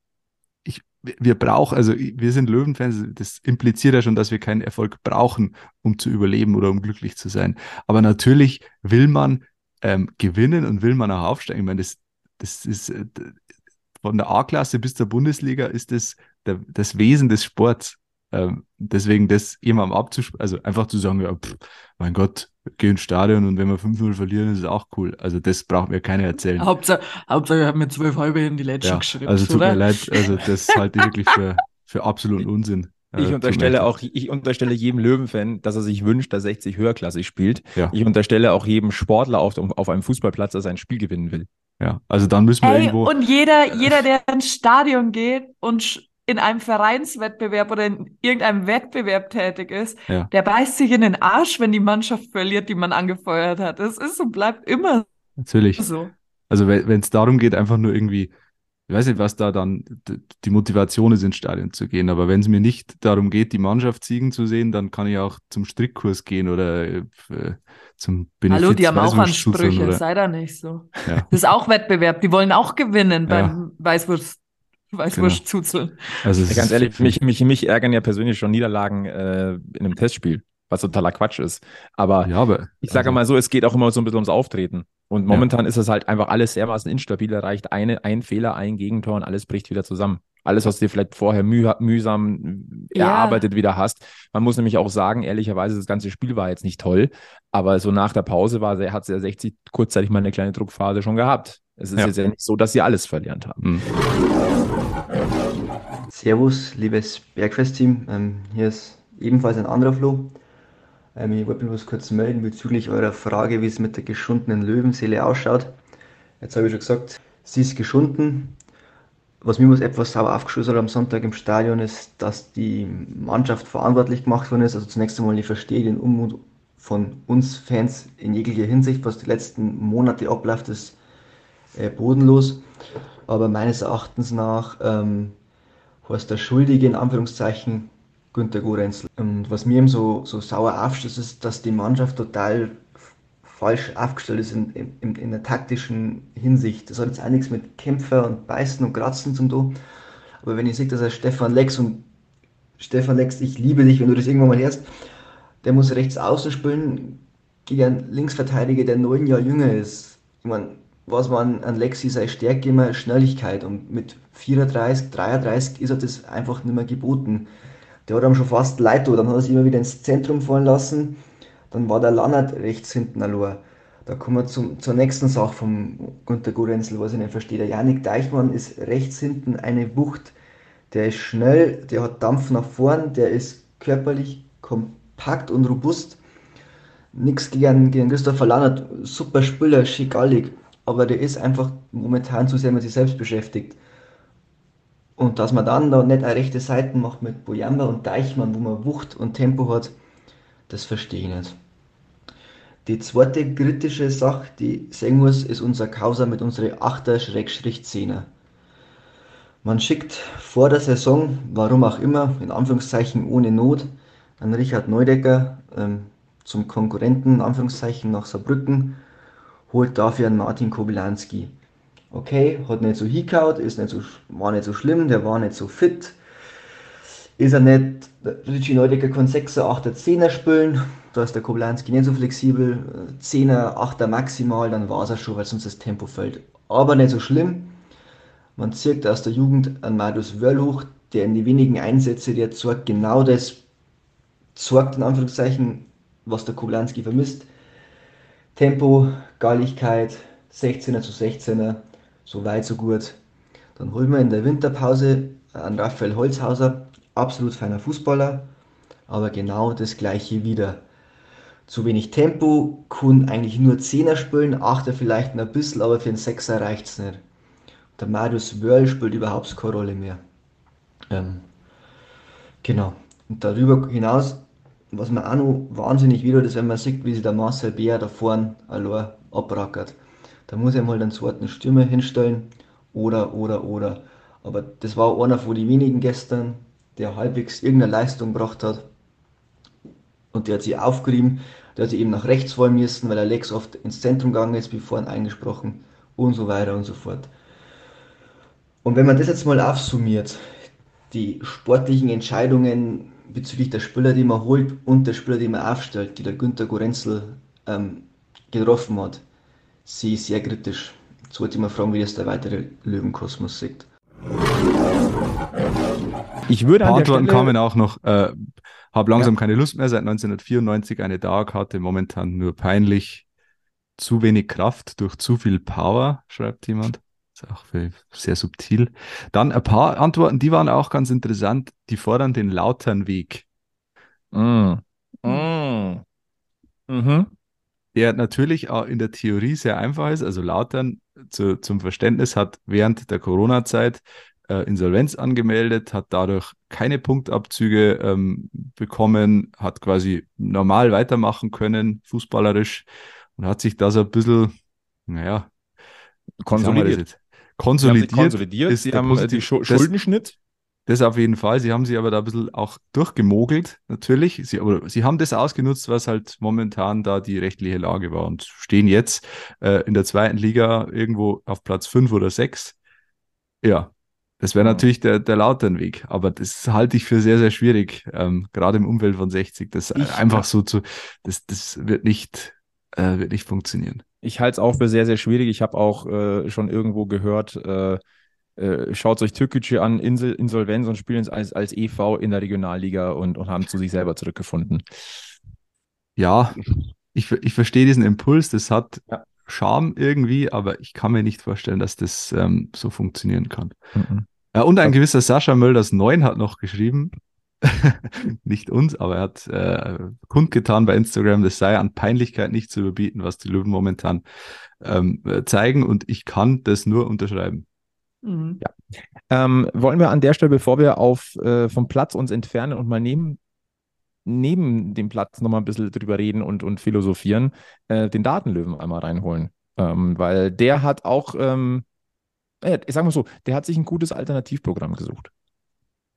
Speaker 3: wir brauchen, also wir sind Löwenfans, das impliziert ja schon, dass wir keinen Erfolg brauchen, um zu überleben oder um glücklich zu sein. Aber natürlich will man ähm, gewinnen und will man auch aufsteigen. Ich meine, das, das ist äh, von der A-Klasse bis zur Bundesliga ist das der, das Wesen des Sports. Ähm, deswegen das jemandem abzusprechen, also einfach zu sagen, ja, pff, mein Gott, geh ins Stadion und wenn wir 5-0 verlieren, ist es auch cool. Also das braucht mir keiner erzählen.
Speaker 4: Hauptsache, Hauptsache ich habe mir zwölf halbe in die Letzte
Speaker 3: ja,
Speaker 4: geschrieben.
Speaker 3: also tut
Speaker 4: oder?
Speaker 3: mir leid, also das halte ich wirklich für, für absoluten Unsinn. Äh,
Speaker 2: Ich unterstelle auch, ich unterstelle jedem Löwenfan, dass er sich wünscht, dass 60 höherklassig spielt.
Speaker 3: Ja.
Speaker 2: Ich unterstelle auch jedem Sportler auf, auf einem Fußballplatz, dass er ein Spiel gewinnen will.
Speaker 3: Ja, also dann müssen wir
Speaker 4: Ey,
Speaker 3: irgendwo.
Speaker 4: und jeder, jeder, der ins Stadion geht und in einem Vereinswettbewerb oder in irgendeinem Wettbewerb tätig ist,
Speaker 3: Ja.
Speaker 4: der beißt sich in den Arsch, wenn die Mannschaft verliert, die man angefeuert hat. Das ist und bleibt immer
Speaker 3: Natürlich.
Speaker 4: so.
Speaker 3: Also wenn es darum geht, einfach nur irgendwie, ich weiß nicht, was da dann die Motivation ist, ins Stadion zu gehen, aber wenn es mir nicht darum geht, die Mannschaft siegen zu sehen, dann kann ich auch zum Strickkurs gehen oder äh, zum Benefiz
Speaker 4: Hallo, die haben auch Ansprüche,
Speaker 3: oder,
Speaker 4: sei da nicht so.
Speaker 3: ja.
Speaker 4: Das ist auch Wettbewerb, die wollen auch gewinnen
Speaker 3: Ja.
Speaker 4: beim Weißwurst, Weißwurstzuzeln.
Speaker 3: Also es
Speaker 2: Ja, ganz ehrlich, mich, mich, mich ärgern ja persönlich schon Niederlagen äh, in einem Testspiel, was totaler Quatsch ist. Aber
Speaker 3: Ja, aber
Speaker 2: ich sage
Speaker 3: also,
Speaker 2: mal so, es geht auch immer so ein bisschen ums Auftreten. Und momentan ist es halt einfach alles dermaßen instabil. Da reicht eine, ein Fehler, ein Gegentor und alles bricht wieder zusammen. Alles, was du dir vielleicht vorher müh, mühsam
Speaker 4: Ja.
Speaker 2: erarbeitet wieder hast. Man muss nämlich auch sagen, ehrlicherweise, das ganze Spiel war jetzt nicht toll, aber so nach der Pause war, sehr- hat der 60 kurzzeitig mal eine kleine Druckphase schon gehabt. Es ist
Speaker 3: Ja.
Speaker 2: jetzt ja nicht so, dass sie alles verlernt haben.
Speaker 3: hm.
Speaker 5: Servus, liebes Bergfest-Team. Ähm, hier ist ebenfalls ein anderer Flo. Ähm, ich wollte mich bloß kurz melden bezüglich eurer Frage, wie es mit der geschundenen Löwenseele ausschaut. Jetzt habe ich schon gesagt, sie ist geschunden. Was mir was etwas sauer aufgestoßen hat am Sonntag im Stadion ist, dass die Mannschaft verantwortlich gemacht worden ist. Also zunächst einmal, ich verstehe den Unmut von uns Fans in jeglicher Hinsicht, was die letzten Monate abläuft, ist äh, bodenlos. Aber meines Erachtens nach ähm, heißt der Schuldige in Anführungszeichen Günter Gorenzel. Und was mir eben so, so sauer aufstößt, ist, dass die Mannschaft total falsch aufgestellt ist in, in, in der taktischen Hinsicht. Das hat jetzt auch nichts mit Kämpfer und Beißen und Kratzen zum tun. Aber wenn ich sehe, dass er Stefan Lex und Stefan Lex, ich liebe dich, wenn du das irgendwann mal hörst, der muss rechts außen spielen gegen einen Linksverteidiger, der neun Jahre jünger ist. Ich meine, was man an Lexi sei Stärke immer Schnelligkeit und mit 34, 33 ist er das einfach nicht mehr geboten. Der hat ihm schon fast leid dann hat er sich immer wieder ins Zentrum fallen lassen, dann war der Lannert rechts hinten allein. Da kommen wir zum, zur nächsten Sache vom Gunter Gorenzel, was ich nicht verstehe. Der Janik Deichmann ist rechts hinten eine Wucht. Der ist schnell, der hat Dampf nach vorn, der ist körperlich kompakt und robust. Nichts gegen, gegen Christopher Lannert, super Spieler, schick-allig, aber der ist einfach momentan zu sehr mit sich selbst beschäftigt. Und dass man dann da nicht eine rechte Seite macht mit Bojamba und Deichmann, wo man Wucht und Tempo hat, das verstehe ich nicht. Die zweite kritische Sache, die ich sehen muss, ist unser Causa mit unseren 8er-10er. Man schickt vor der Saison, warum auch immer, in Anführungszeichen ohne Not, einen Richard Neudecker ähm, zum Konkurrenten, in Anführungszeichen, nach Saarbrücken, holt dafür einen Martin Kobylanski. Okay, hat nicht so hingehauen, ist nicht so, war nicht so schlimm, der war nicht so fit. Ist er nicht, Richie Neudecker kann 6er, 8er, 10er spielen, da ist der Kobylanski nicht so flexibel, 10er, 8er maximal, dann war es er schon, weil sonst das Tempo fällt. Aber nicht so schlimm. Man zirkt aus der Jugend einen Marius Wörl hoch, der in die wenigen Einsätze, der zeigt genau das, zeigt in Anführungszeichen, was der Koblanski vermisst. Tempo, Galligkeit, 16er zu 16er, so weit, so gut. Dann holen wir in der Winterpause einen Raphael Holzhauser, absolut feiner Fußballer, aber genau das gleiche wieder. Zu wenig Tempo, kann eigentlich nur 10er spielen, 8er vielleicht ein bisschen, aber für einen 6er reicht es nicht. Der Marius Wörl spielt überhaupt keine Rolle mehr. Ähm, genau. Und darüber hinaus was man auch noch wahnsinnig wieder ist, wenn man sieht, wie sich der Marcel Bär da vorne allein abrackert. Da muss er mal einen zweiten Stürmer hinstellen oder, oder, oder. Aber das war einer von den wenigen gestern, der halbwegs irgendeine Leistung gebracht hat. Und der hat sich aufgerieben, der hat sich eben nach rechts fallen müssen, weil er Lex oft ins Zentrum gegangen ist, wie vorhin eingesprochen und so weiter und so fort. Und wenn man das jetzt mal aufsummiert, die sportlichen Entscheidungen bezüglich der Spieler, die man holt und der Spieler, die man aufstellt, die der Günter Gorenzel ähm, getroffen hat, sehe ich sehr kritisch. Jetzt wollte ich mal fragen, wie das der weitere Löwenkosmos sieht.
Speaker 2: Ich würde an
Speaker 3: Antworten
Speaker 2: Stelle,
Speaker 3: kamen auch noch, äh, habe langsam ja. keine Lust mehr, seit 1994 eine Dauerkarte, momentan nur peinlich, zu wenig Kraft durch zu viel Power, schreibt jemand. Ist auch sehr subtil. Dann ein paar Antworten, die waren auch ganz interessant. Die fordern den Lauternweg.
Speaker 2: Mm. Mm. Mhm.
Speaker 3: Der natürlich auch in der Theorie sehr einfach ist. Also Lautern zu, zum Verständnis hat während der Corona-Zeit äh, Insolvenz angemeldet, hat dadurch keine Punktabzüge ähm, bekommen, hat quasi normal weitermachen können, fußballerisch, und hat sich da so ein bisschen, naja,
Speaker 2: konsolidiert.
Speaker 3: Konsolidiert,
Speaker 2: konsolidiert.
Speaker 3: ist der
Speaker 2: haben äh, die
Speaker 3: Positiv-
Speaker 2: Schu
Speaker 3: das-
Speaker 2: Schuldenschnitt.
Speaker 3: Das auf jeden Fall. Sie haben sie aber da ein bisschen auch durchgemogelt, natürlich. Sie, aber sie haben das ausgenutzt, was halt momentan da die rechtliche Lage war und stehen jetzt äh, in der zweiten Liga irgendwo auf Platz fünf oder sechs. Ja, das wäre
Speaker 2: Mhm.
Speaker 3: natürlich der, der Lauternweg, aber das halte ich für sehr, sehr schwierig, ähm, gerade im Umfeld von 60. Das
Speaker 2: Ich-
Speaker 3: einfach so zu, das, das wird nicht, äh, wird nicht funktionieren.
Speaker 2: Ich halte es auch für sehr, sehr schwierig. Ich habe auch äh, schon irgendwo gehört, äh, äh, schaut euch Türkgücü an, Insel, Insolvenz und spielen als, als EV in der Regionalliga und, und haben zu sich selber zurückgefunden.
Speaker 3: Ja, ich, ich verstehe diesen Impuls, das hat
Speaker 2: Ja.
Speaker 3: Charme irgendwie, aber ich kann mir nicht vorstellen, dass das ähm, so funktionieren kann.
Speaker 2: Mhm.
Speaker 3: Ja, und ein gewisser Sascha Mölders 9 hat noch geschrieben, nicht uns, aber er hat äh, kundgetan bei Instagram, das sei an Peinlichkeit nicht zu überbieten, was die Löwen momentan ähm, äh, zeigen und ich kann das nur unterschreiben.
Speaker 4: Mhm.
Speaker 2: Ähm, wollen wir an der Stelle, bevor wir auf, äh, vom Platz uns entfernen und mal neben, neben dem Platz nochmal ein bisschen drüber reden und, und philosophieren, äh, den Datenlöwen einmal reinholen. Ähm, weil der hat auch, ähm, äh, ich sag mal so, der hat sich ein gutes Alternativprogramm gesucht.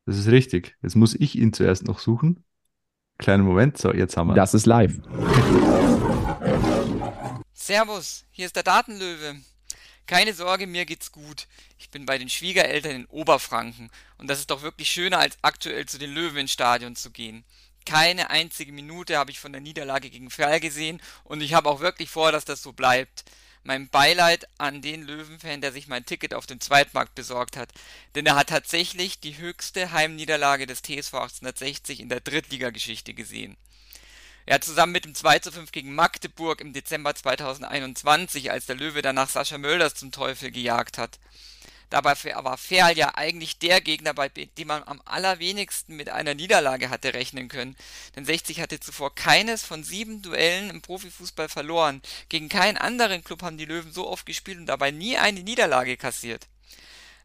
Speaker 3: Das ist richtig. Jetzt muss ich ihn zuerst noch suchen. Kleinen Moment, so, jetzt haben wir.
Speaker 2: Das ist live.
Speaker 6: Servus, hier ist der Datenlöwe. Keine Sorge, mir geht's gut. Ich bin bei den Schwiegereltern in Oberfranken und das ist doch wirklich schöner, als aktuell zu den Löwen ins Stadion zu gehen. Keine einzige Minute habe ich von der Niederlage gegen Ferl gesehen und ich habe auch wirklich vor, dass das so bleibt. Mein Beileid an den Löwenfan, der sich mein Ticket auf dem Zweitmarkt besorgt hat, denn er hat tatsächlich die höchste Heimniederlage des TSV 1860 in der Drittligageschichte gesehen. Er hat zusammen mit dem 2 zu 5 gegen Magdeburg im Dezember 2021, als der Löwe danach Sascha Mölders zum Teufel gejagt hat. Dabei war Ferl ja eigentlich der Gegner, bei dem man am allerwenigsten mit einer Niederlage hatte rechnen können. Denn 60 hatte zuvor keines von sieben Duellen im Profifußball verloren. Gegen keinen anderen Club haben die Löwen so oft gespielt und dabei nie eine Niederlage kassiert.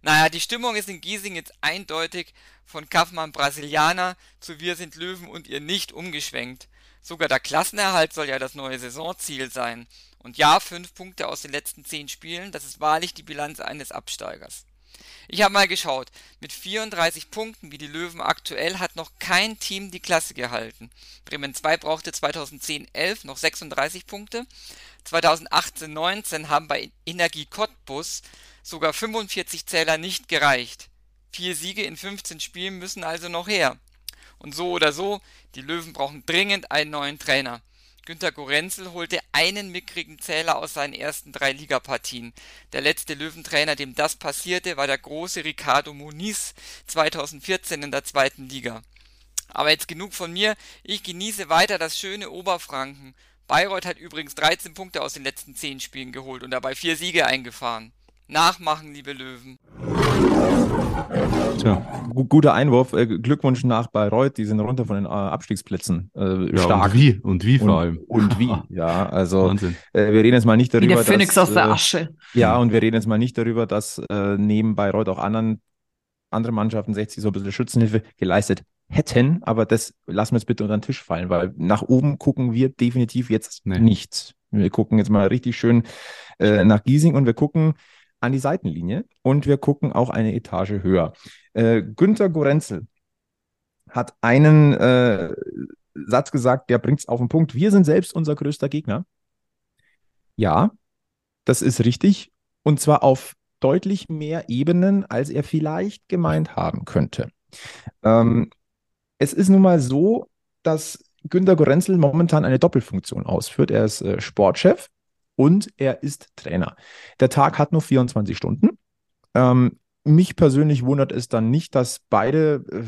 Speaker 6: Naja, die Stimmung ist in Giesing jetzt eindeutig von Kaufmann Brasilianer zu Wir sind Löwen und ihr nicht umgeschwenkt. Sogar der Klassenerhalt soll ja das neue Saisonziel sein. Und ja, fünf Punkte aus den letzten zehn Spielen, das ist wahrlich die Bilanz eines Absteigers. Ich habe mal geschaut, mit 34 Punkten wie die Löwen aktuell hat noch kein Team die Klasse gehalten. Bremen 2 brauchte 2010-11 noch 36 Punkte, 2018-19 haben bei Energie Cottbus sogar 45 Zähler nicht gereicht. Vier Siege in 15 Spielen müssen also noch her. Und so oder so, die Löwen brauchen dringend einen neuen Trainer. Günter Gorenzel holte einen mickrigen Zähler aus seinen ersten drei Ligapartien. Der letzte Löwentrainer, dem das passierte, war der große Ricardo Muniz 2014 in der zweiten Liga. Aber jetzt genug von mir, ich genieße weiter das schöne Oberfranken. Bayreuth hat übrigens 13 Punkte aus den letzten 10 Spielen geholt und dabei vier Siege eingefahren. Nachmachen, liebe Löwen.
Speaker 2: Tja, gu- guter Einwurf. Äh, Glückwunsch nach Bayreuth. Die sind runter von den äh, Abstiegsplätzen. Äh,
Speaker 3: Ja,
Speaker 2: stark.
Speaker 3: Und wie? Und wie vor
Speaker 2: Und,
Speaker 3: allem.
Speaker 2: und wie? Ja, also
Speaker 3: Wahnsinn.
Speaker 2: äh, wir reden jetzt mal nicht
Speaker 4: Wie
Speaker 2: darüber,
Speaker 4: der Phönix
Speaker 2: dass,
Speaker 4: aus der
Speaker 2: äh,
Speaker 4: Asche.
Speaker 2: Ja, und wir reden jetzt mal nicht darüber, dass äh, neben Bayreuth auch anderen, andere Mannschaften 60 so ein bisschen Schützenhilfe geleistet hätten, aber das lassen wir jetzt bitte unter den Tisch fallen, weil nach oben gucken wir definitiv jetzt
Speaker 3: Nee.
Speaker 2: nicht. Wir gucken jetzt mal richtig schön äh, nach Giesing und wir gucken an die Seitenlinie und wir gucken auch eine Etage höher. Äh, Günter Gorenzel hat einen äh, Satz gesagt, der bringt es auf den Punkt. Wir sind selbst unser größter Gegner. Ja, das ist richtig. Und zwar auf deutlich mehr Ebenen, als er vielleicht gemeint haben könnte. Ähm, es ist nun mal so, dass Günter Gorenzel momentan eine Doppelfunktion ausführt. Er ist äh, Sportchef und er ist Trainer. Der Tag hat nur 24 Stunden. Ähm, mich persönlich wundert es dann nicht, dass beide, äh,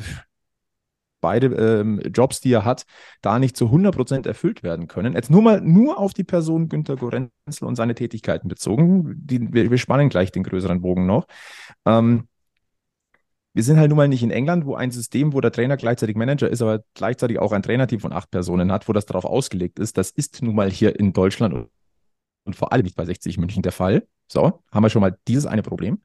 Speaker 2: beide ähm, Jobs, die er hat, da nicht zu 100% erfüllt werden können. Jetzt nur mal nur auf die Person Günter Gorenzel und seine Tätigkeiten bezogen. Die, wir, wir spannen gleich den größeren Bogen noch. Ähm, wir sind halt nun mal nicht in England, wo ein System, wo der Trainer gleichzeitig Manager ist, aber gleichzeitig auch ein Trainerteam von acht Personen hat, wo das darauf ausgelegt ist. Das ist nun mal hier in Deutschland und, vor allem nicht bei 60 München der Fall. So, haben wir schon mal dieses eine Problem.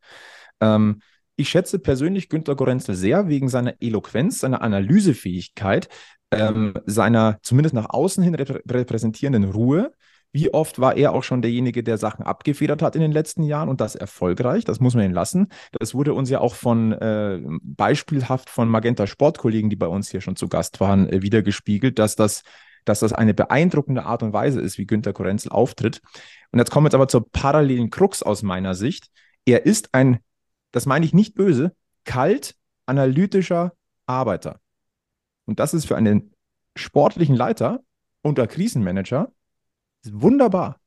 Speaker 2: Ähm, ich schätze persönlich Günter Gorenzel sehr wegen seiner Eloquenz, seiner Analysefähigkeit, ähm, seiner zumindest nach außen hin reprä repräsentierenden Ruhe. Wie oft war er auch schon derjenige, der Sachen abgefedert hat in den letzten Jahren und das erfolgreich? Das muss man ihn lassen. Das wurde uns ja auch von äh, beispielhaft von Magenta Sportkollegen, die bei uns hier schon zu Gast waren, äh, wiedergespiegelt, dass das, dass das eine beeindruckende Art und Weise ist, wie Günter Korenzel auftritt. Und jetzt kommen wir jetzt aber zur parallelen Krux aus meiner Sicht. Er ist ein, das meine ich nicht böse, kalt analytischer Arbeiter. Und das ist für einen sportlichen Leiter unter Krisenmanager wunderbar.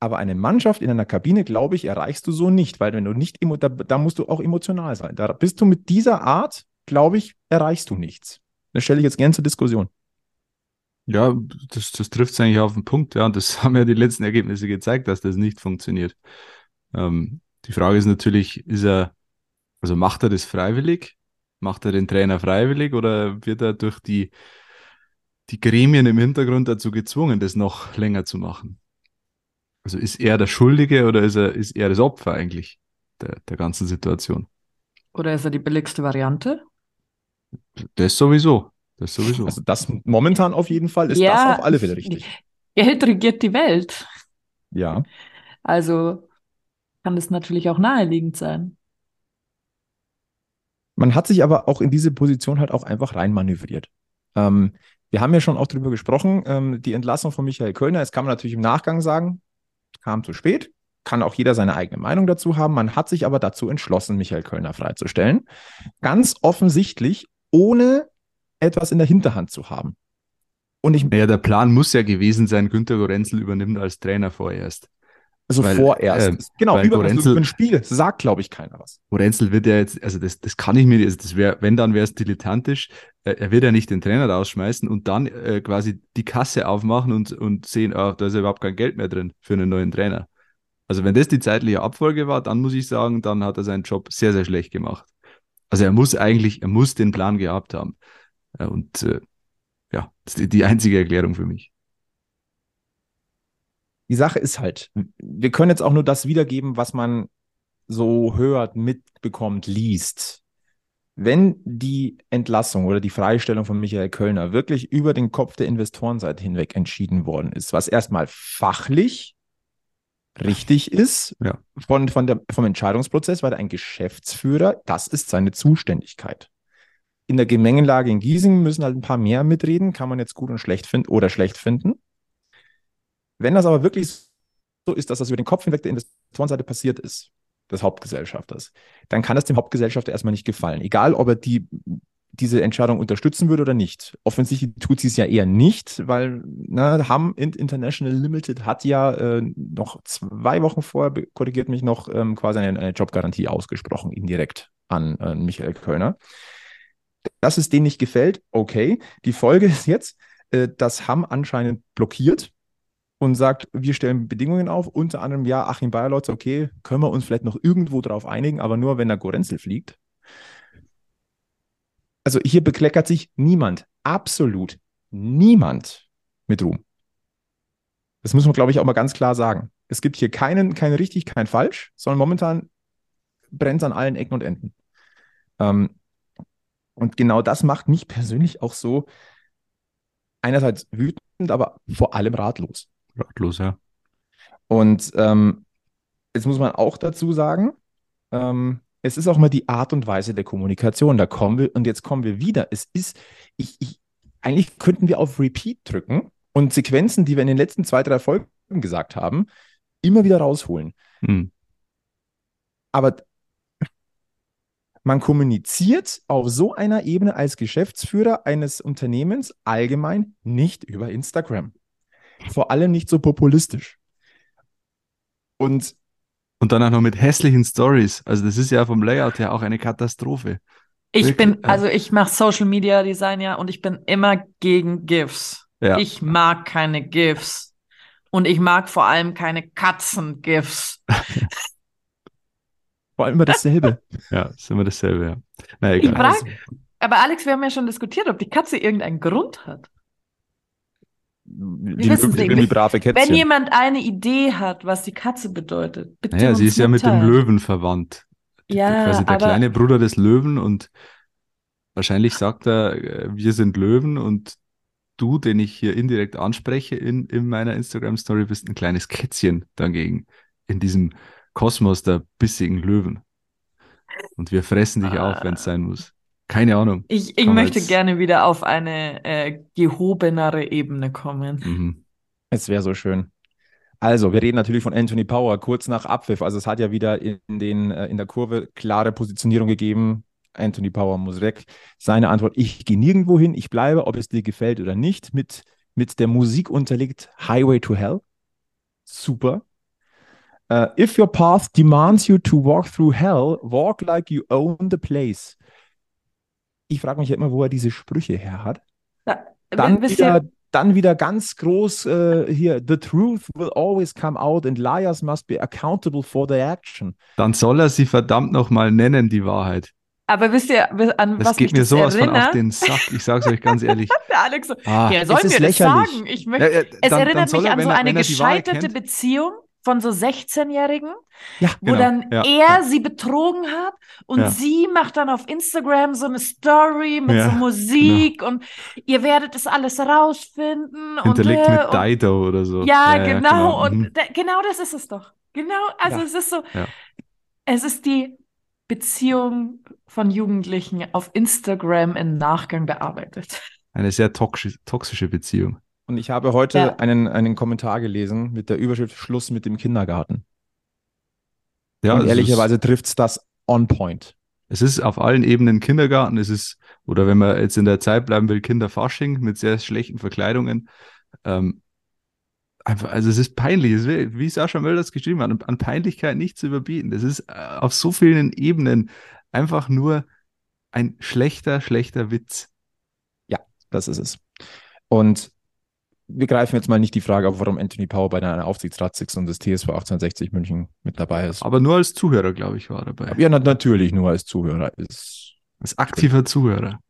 Speaker 2: Aber eine Mannschaft in einer Kabine, glaube ich, erreichst du so nicht, weil wenn du nicht, da, da musst du auch emotional sein. Da bist du mit dieser Art, glaube ich, erreichst du nichts. Das stelle ich jetzt gerne zur Diskussion.
Speaker 3: Ja, das, das trifft es eigentlich auf den Punkt, ja. Und das haben ja die letzten Ergebnisse gezeigt, dass das nicht funktioniert. Ähm, die Frage ist natürlich, ist er, also macht er das freiwillig? Macht er den Trainer freiwillig oder wird er durch die, die Gremien im Hintergrund dazu gezwungen, das noch länger zu machen? Also ist er der Schuldige oder ist er, ist er das Opfer eigentlich der, der ganzen Situation?
Speaker 4: Oder ist er die billigste Variante?
Speaker 3: Das sowieso. Das sowieso.
Speaker 2: Also das momentan auf jeden Fall ist ja, das auf alle Fälle richtig.
Speaker 4: Geld regiert die Welt.
Speaker 2: Ja.
Speaker 4: Also kann das natürlich auch naheliegend sein.
Speaker 2: Man hat sich aber auch in diese Position halt auch einfach reinmanövriert. Ähm, wir haben ja schon auch darüber gesprochen, ähm, die Entlassung von Michael Kölner, das kann man natürlich im Nachgang sagen, kam zu spät, kann auch jeder seine eigene Meinung dazu haben. Man hat sich aber dazu entschlossen, Michael Kölner freizustellen. Ganz offensichtlich, ohne etwas in der Hinterhand zu haben.
Speaker 3: Und ich, ja, der Plan muss ja gewesen sein, Günter Gorenzel übernimmt als Trainer vorerst.
Speaker 2: Also weil, vorerst. Äh, genau, über, Gorenzel, über ein Spiel sagt, glaube ich, keiner was.
Speaker 3: Gorenzel wird ja jetzt, also das, das kann ich mir, also das wäre, wenn dann wäre es dilettantisch. Äh, er wird ja nicht den Trainer rausschmeißen und dann äh, quasi die Kasse aufmachen und, und sehen, oh, da ist ja überhaupt kein Geld mehr drin für einen neuen Trainer. Also wenn das die zeitliche Abfolge war, dann muss ich sagen, dann hat er seinen Job sehr, sehr schlecht gemacht. Also er muss eigentlich, er muss den Plan gehabt haben. Und äh, ja, das ist die einzige Erklärung für mich.
Speaker 2: Die Sache ist halt, wir können jetzt auch nur das wiedergeben, was man so hört, mitbekommt, liest. Wenn die Entlassung oder die Freistellung von Michael Kölner wirklich über den Kopf der Investorenseite hinweg entschieden worden ist, was erstmal fachlich richtig ist
Speaker 3: ja.
Speaker 2: von, von der, vom Entscheidungsprozess, weil ein Geschäftsführer, das ist seine Zuständigkeit in der Gemengelage in Giesing müssen halt ein paar mehr mitreden, kann man jetzt gut und schlecht finden oder schlecht finden. Wenn das aber wirklich so ist, dass das über den Kopf hinweg der Investorenseite passiert ist, des Hauptgesellschafters, dann kann das dem Hauptgesellschafter erstmal nicht gefallen. Egal, ob er die, diese Entscheidung unterstützen würde oder nicht. Offensichtlich tut sie es ja eher nicht, weil na, Ham International Limited hat ja äh, noch zwei Wochen vorher, korrigiert mich noch, ähm, quasi eine, eine, Jobgarantie ausgesprochen, indirekt an, an Michael Kölner dass es denen nicht gefällt, okay. Die Folge ist jetzt, äh, dass Hamm anscheinend blockiert und sagt, wir stellen Bedingungen auf, unter anderem, ja, Achim Bayerlotz, okay, können wir uns vielleicht noch irgendwo drauf einigen, aber nur, wenn der Gorenzel fliegt. Also hier bekleckert sich niemand, absolut niemand mit Ruhm. Das muss man, glaube ich, auch mal ganz klar sagen. Es gibt hier keinen, kein richtig, kein falsch, sondern momentan brennt es an allen Ecken und Enden. Ähm, Und genau das macht mich persönlich auch so einerseits wütend, aber vor allem ratlos.
Speaker 3: Ratlos, ja.
Speaker 2: Und ähm, jetzt muss man auch dazu sagen, ähm, es ist auch mal die Art und Weise der Kommunikation. Da kommen wir, und jetzt kommen wir wieder. Es ist, ich, ich, eigentlich könnten wir auf Repeat drücken und Sequenzen, die wir in den letzten zwei, drei Folgen gesagt haben, immer wieder rausholen.
Speaker 3: Hm.
Speaker 2: Aber man kommuniziert auf so einer Ebene als Geschäftsführer eines Unternehmens allgemein nicht über Instagram. Vor allem nicht so populistisch. Und
Speaker 3: Und dann auch noch mit hässlichen Stories. Also das ist ja vom Layout her auch eine Katastrophe.
Speaker 4: Ich
Speaker 3: Wirklich,
Speaker 4: bin,
Speaker 3: ja.
Speaker 4: also ich mache Social Media Design ja und ich bin immer gegen GIFs.
Speaker 3: Ja.
Speaker 4: Ich mag keine GIFs. Und ich mag vor allem keine Katzen-GIFs.
Speaker 2: vor allem immer dasselbe.
Speaker 3: Ja, ist immer dasselbe, ja. Na
Speaker 4: Ich
Speaker 3: egal.
Speaker 4: frage, aber Alex, wir haben ja schon diskutiert, ob die Katze irgendeinen Grund hat.
Speaker 2: die
Speaker 4: nicht.
Speaker 2: irgendwie brave Kätzchen.
Speaker 4: Wenn jemand eine Idee hat, was die Katze bedeutet, bitte
Speaker 3: Naja, sie ist ja mit dem. Löwen verwandt.
Speaker 4: Ja,
Speaker 3: Quasi der
Speaker 4: aber
Speaker 3: kleine Bruder des Löwen und wahrscheinlich sagt er, äh, wir sind Löwen und du, den ich hier indirekt anspreche in, in meiner Instagram-Story, bist ein kleines Kätzchen dagegen in diesem Kosmos der bissigen Löwen. Und wir fressen dich auf, wenn es sein muss. Keine Ahnung.
Speaker 4: ich, ich möchte
Speaker 3: jetzt-
Speaker 4: gerne wieder auf eine äh, gehobenere Ebene kommen.
Speaker 3: Mhm.
Speaker 2: Es wäre so schön. Also, wir reden natürlich von Anthony Power, kurz nach Abpfiff. Also, es hat ja wieder in, den, äh, in der Kurve klare Positionierung gegeben. Anthony Power muss weg. Seine Antwort: Ich gehe nirgendwo hin, ich bleibe, ob es dir gefällt oder nicht. Mit, mit der Musik unterlegt Highway to Hell. Super. Äh, if your path demands you to walk through hell, walk like you own the place. Ich frage mich ja immer, wo er diese Sprüche her hat.
Speaker 4: Da,
Speaker 2: Dann wieder, dann wieder ganz groß äh, hier, the truth will always come out and liars must be accountable for their action.
Speaker 3: Dann soll er sie verdammt nochmal nennen, die Wahrheit.
Speaker 4: aber wisst ihr, an
Speaker 3: Das
Speaker 4: was
Speaker 3: geht
Speaker 4: mich
Speaker 3: mir
Speaker 4: das
Speaker 3: sowas von auf
Speaker 4: erinnert?
Speaker 3: den Sack. Ich sag's euch ganz ehrlich.
Speaker 4: Der Alex so,
Speaker 3: Ah,
Speaker 4: ja, sollen
Speaker 2: es ist
Speaker 4: wir das
Speaker 2: lächerlich.
Speaker 4: sagen? Ich möchte,
Speaker 3: Ja, ja,
Speaker 4: es
Speaker 3: dann-
Speaker 4: erinnert
Speaker 3: dann soll
Speaker 4: mich
Speaker 3: er,
Speaker 4: an so
Speaker 3: er-
Speaker 4: eine
Speaker 3: er
Speaker 4: gescheiterte
Speaker 3: kennt-
Speaker 4: Beziehung von so 16-Jährigen,
Speaker 2: Ja,
Speaker 4: wo
Speaker 3: Genau,
Speaker 4: dann
Speaker 3: ja,
Speaker 4: er
Speaker 3: ja.
Speaker 4: sie betrogen hat und sie macht dann auf Instagram so eine Story mit so Musik und ihr werdet es alles rausfinden
Speaker 3: Hinterlegt
Speaker 4: und, äh,
Speaker 3: mit
Speaker 4: und
Speaker 3: Dido oder so.
Speaker 4: ja, genau,
Speaker 3: mhm.
Speaker 4: und da, genau das ist es doch. Genau, also es ist so, es ist die Beziehung von Jugendlichen auf Instagram im Nachgang bearbeitet.
Speaker 3: Eine sehr toxische Beziehung.
Speaker 2: Und ich habe heute
Speaker 4: Ja.
Speaker 2: einen, einen Kommentar gelesen mit der Überschrift Schluss mit dem Kindergarten.
Speaker 3: Ja,
Speaker 2: Und
Speaker 3: es
Speaker 2: ehrlicherweise trifft es das on point.
Speaker 3: Es ist auf allen Ebenen Kindergarten. Es ist, oder wenn man jetzt in der Zeit bleiben will, Kinderfasching mit sehr schlechten Verkleidungen. Ähm, einfach, also es ist peinlich. Es ist, wie Sascha Mölders geschrieben hat, an, an Peinlichkeit nicht zu überbieten. Das ist äh, auf so vielen Ebenen einfach nur ein schlechter, schlechter Witz.
Speaker 2: Das ist es. Und wir greifen jetzt mal nicht die Frage auf, warum Anthony Power bei einer Aufsichtsratssitzung des TSV 1860 München mit dabei ist.
Speaker 3: Aber nur als Zuhörer, glaube ich, war er dabei.
Speaker 2: Ja, na, natürlich nur als Zuhörer. Ist,
Speaker 3: Als aktiver Zuhörer.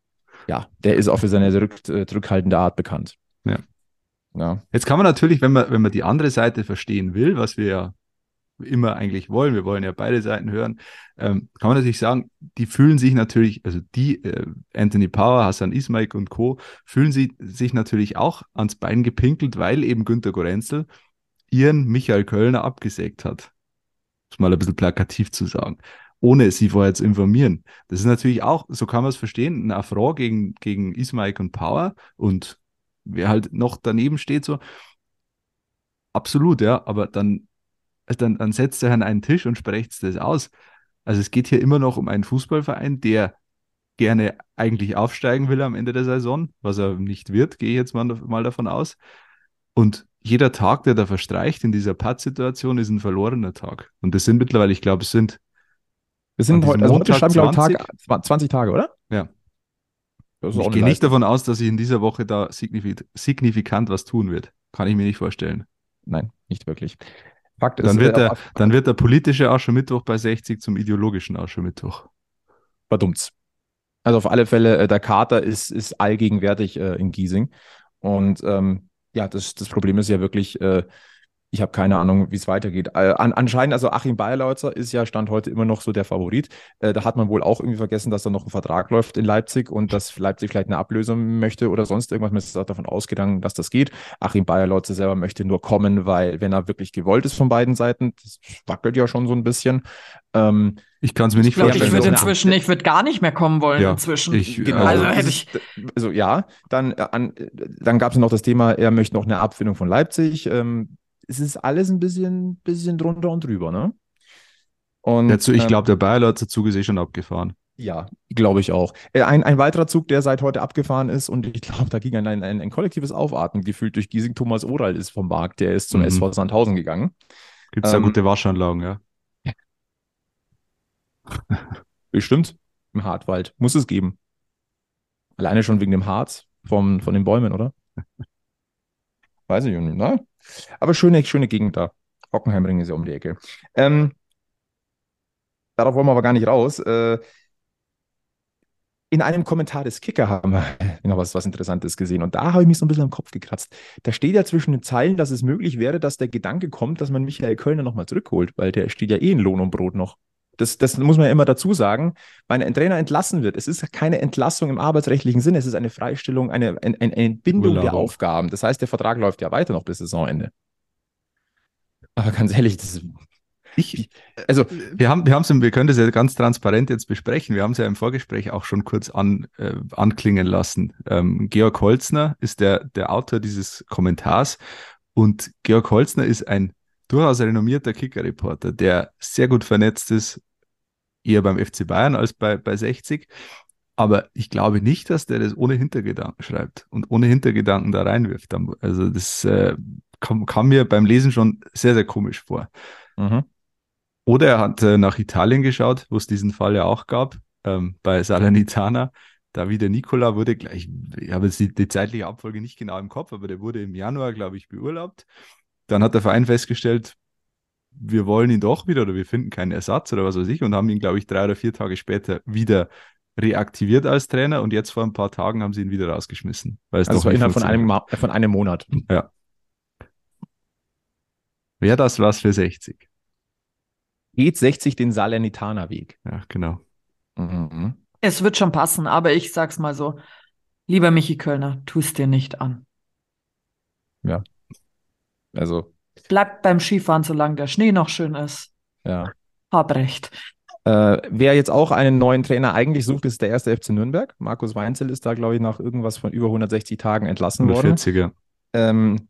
Speaker 2: ja, der ist auch für seine zurück, äh, zurückhaltende Art bekannt.
Speaker 3: Ja.
Speaker 2: Ja.
Speaker 3: Jetzt kann man natürlich, wenn man, wenn man die andere Seite verstehen will, was wir ja immer eigentlich wollen, wir wollen ja beide Seiten hören, ähm, kann man natürlich sagen, die fühlen sich natürlich, also die, äh, Anthony Power, Hassan Ismail und Co., fühlen sie, sich natürlich auch ans Bein gepinkelt, weil eben Günter Gorenzel ihren Michael Kölner abgesägt hat. Um mal ein bisschen plakativ zu sagen. Ohne sie vorher zu informieren. Das ist natürlich auch, so kann man es verstehen, ein Affront gegen, gegen Ismail und Power und wer halt noch daneben steht, so. Absolut, ja, aber dann, dann, dann setzt er an einen Tisch und sprecht das aus. Also es geht hier immer noch um einen Fußballverein, der gerne eigentlich aufsteigen will am Ende der Saison, was er nicht wird, gehe ich jetzt mal, mal davon aus. Und jeder Tag, der da verstreicht in dieser Pattsituation, ist ein verlorener Tag. Und das sind mittlerweile, ich glaube, es sind
Speaker 2: Wir
Speaker 3: An
Speaker 2: sind heute, also heute schreiben, glaube ich,
Speaker 3: 20?
Speaker 2: Tag, 20, 20 Tage, oder?
Speaker 3: Ja. Ich gehe nicht
Speaker 2: Leistung.
Speaker 3: davon aus, dass sich in dieser Woche da signifi- signifikant was tun wird. Kann ich mir nicht vorstellen.
Speaker 2: Nein, nicht wirklich. Fakt ist,
Speaker 3: Dann wird,
Speaker 2: äh,
Speaker 3: der, dann wird der politische Aschermittwoch bei 60 zum ideologischen Aschermittwoch.
Speaker 2: Verdummt. Also auf alle Fälle, äh, der Kater ist, ist allgegenwärtig äh, in Giesing. Und ähm, ja, das, das Problem ist ja wirklich, äh, ich habe keine Ahnung, wie es weitergeht. Äh, an, anscheinend, also Achim Bayerlautzer ist ja Stand heute immer noch so der Favorit. Äh, da hat man wohl auch irgendwie vergessen, dass da noch ein Vertrag läuft in Leipzig und dass Leipzig vielleicht eine Ablösung möchte oder sonst irgendwas. Man ist davon ausgegangen, dass das geht. Achim Bayerlautzer selber möchte nur kommen, weil, wenn er wirklich gewollt ist von beiden Seiten, das wackelt ja schon so ein bisschen.
Speaker 3: Ähm, ich kann es mir nicht
Speaker 4: ich vorstellen. Ich würde inzwischen, ich würde gar nicht mehr kommen wollen ja, inzwischen.
Speaker 2: Ich, genau, also, hätte ich. Also ja, dann, äh, dann gab es noch das Thema, er möchte noch eine Abfindung von Leipzig. Ähm, es ist alles ein bisschen, bisschen drunter und drüber, ne?
Speaker 3: Und, Dazu, ich ähm, glaube, der Bayer Zug ist eh schon abgefahren.
Speaker 2: Ja, glaube ich auch. Äh, ein, ein weiterer Zug, der seit heute abgefahren ist, und ich glaube, da ging ein, ein, ein, kollektives Aufatmen gefühlt durch Giesing. Thomas Oral ist vom Markt, der ist zum mhm. SV Sandhausen gegangen.
Speaker 3: Gibt es ähm, da gute Waschanlagen, ja?
Speaker 2: Bestimmt. Im Hartwald. Muss es geben. Alleine schon wegen dem Harz vom, von den Bäumen, oder? Weiß ich nicht, ne? Aber schöne, schöne Gegend da. Hockenheimring ist ja um die Ecke. Ähm, darauf wollen wir aber gar nicht raus. Äh, in einem Kommentar des Kicker haben wir noch was, was Interessantes gesehen. Und da habe ich mich so ein bisschen am Kopf gekratzt. Da steht ja zwischen den Zeilen, dass es möglich wäre, dass der Gedanke kommt, dass man Michael Kölner nochmal zurückholt, weil der steht ja eh in Lohn und Brot noch. Das, das muss man ja immer dazu sagen. Wenn ein Trainer entlassen wird, es ist keine Entlassung im arbeitsrechtlichen Sinne, es ist eine Freistellung, eine, eine, eine Entbindung Urlaub. der Aufgaben. Das heißt, der Vertrag läuft ja weiter noch bis Saisonende. Aber ganz ehrlich, das ist.
Speaker 3: Ich, also, wir haben, wir haben wir können das ja ganz transparent jetzt besprechen. Wir haben es ja im Vorgespräch auch schon kurz an, äh, anklingen lassen. Ähm, Georg Holzner ist der, der Autor dieses Kommentars und Georg Holzner ist ein durchaus renommierter Kicker-Reporter, der sehr gut vernetzt ist, eher beim FC Bayern als bei, bei 60. Aber ich glaube nicht, dass der das ohne Hintergedanken schreibt und ohne Hintergedanken da reinwirft. Also das äh, kam, kam, mir beim Lesen schon sehr, sehr komisch vor. Mhm. Oder er hat äh, nach Italien geschaut, wo es diesen Fall ja auch gab, ähm, bei Salernitana. Da wieder Nicola wurde gleich, ich habe jetzt die, die zeitliche Abfolge nicht genau im Kopf, aber der wurde im Januar, glaube ich, beurlaubt. Dann hat der Verein festgestellt, wir wollen ihn doch wieder oder wir finden keinen Ersatz oder was weiß ich und haben ihn, glaube ich, drei oder vier Tage später wieder reaktiviert als Trainer und jetzt vor ein paar Tagen haben sie ihn wieder rausgeschmissen.
Speaker 2: Weil es also doch innerhalb von einem, von einem Monat.
Speaker 3: Ja. Wäre das was für 60?
Speaker 2: Geht 60 den Salernitaner-Weg?
Speaker 3: Ja, genau. Mhm.
Speaker 4: Es wird schon passen, aber ich sag's mal so. Lieber Michi Kölner, tust dir nicht an.
Speaker 2: Ja. Also.
Speaker 4: Bleibt beim Skifahren, solange der Schnee noch schön ist.
Speaker 2: Ja.
Speaker 4: Hab recht.
Speaker 2: Äh, wer jetzt auch einen neuen Trainer eigentlich sucht, ist der erste FC Nürnberg. Markus Weinzel ist da, glaube ich, nach irgendwas von über 160 Tagen entlassen 140, worden. Ja. Ähm,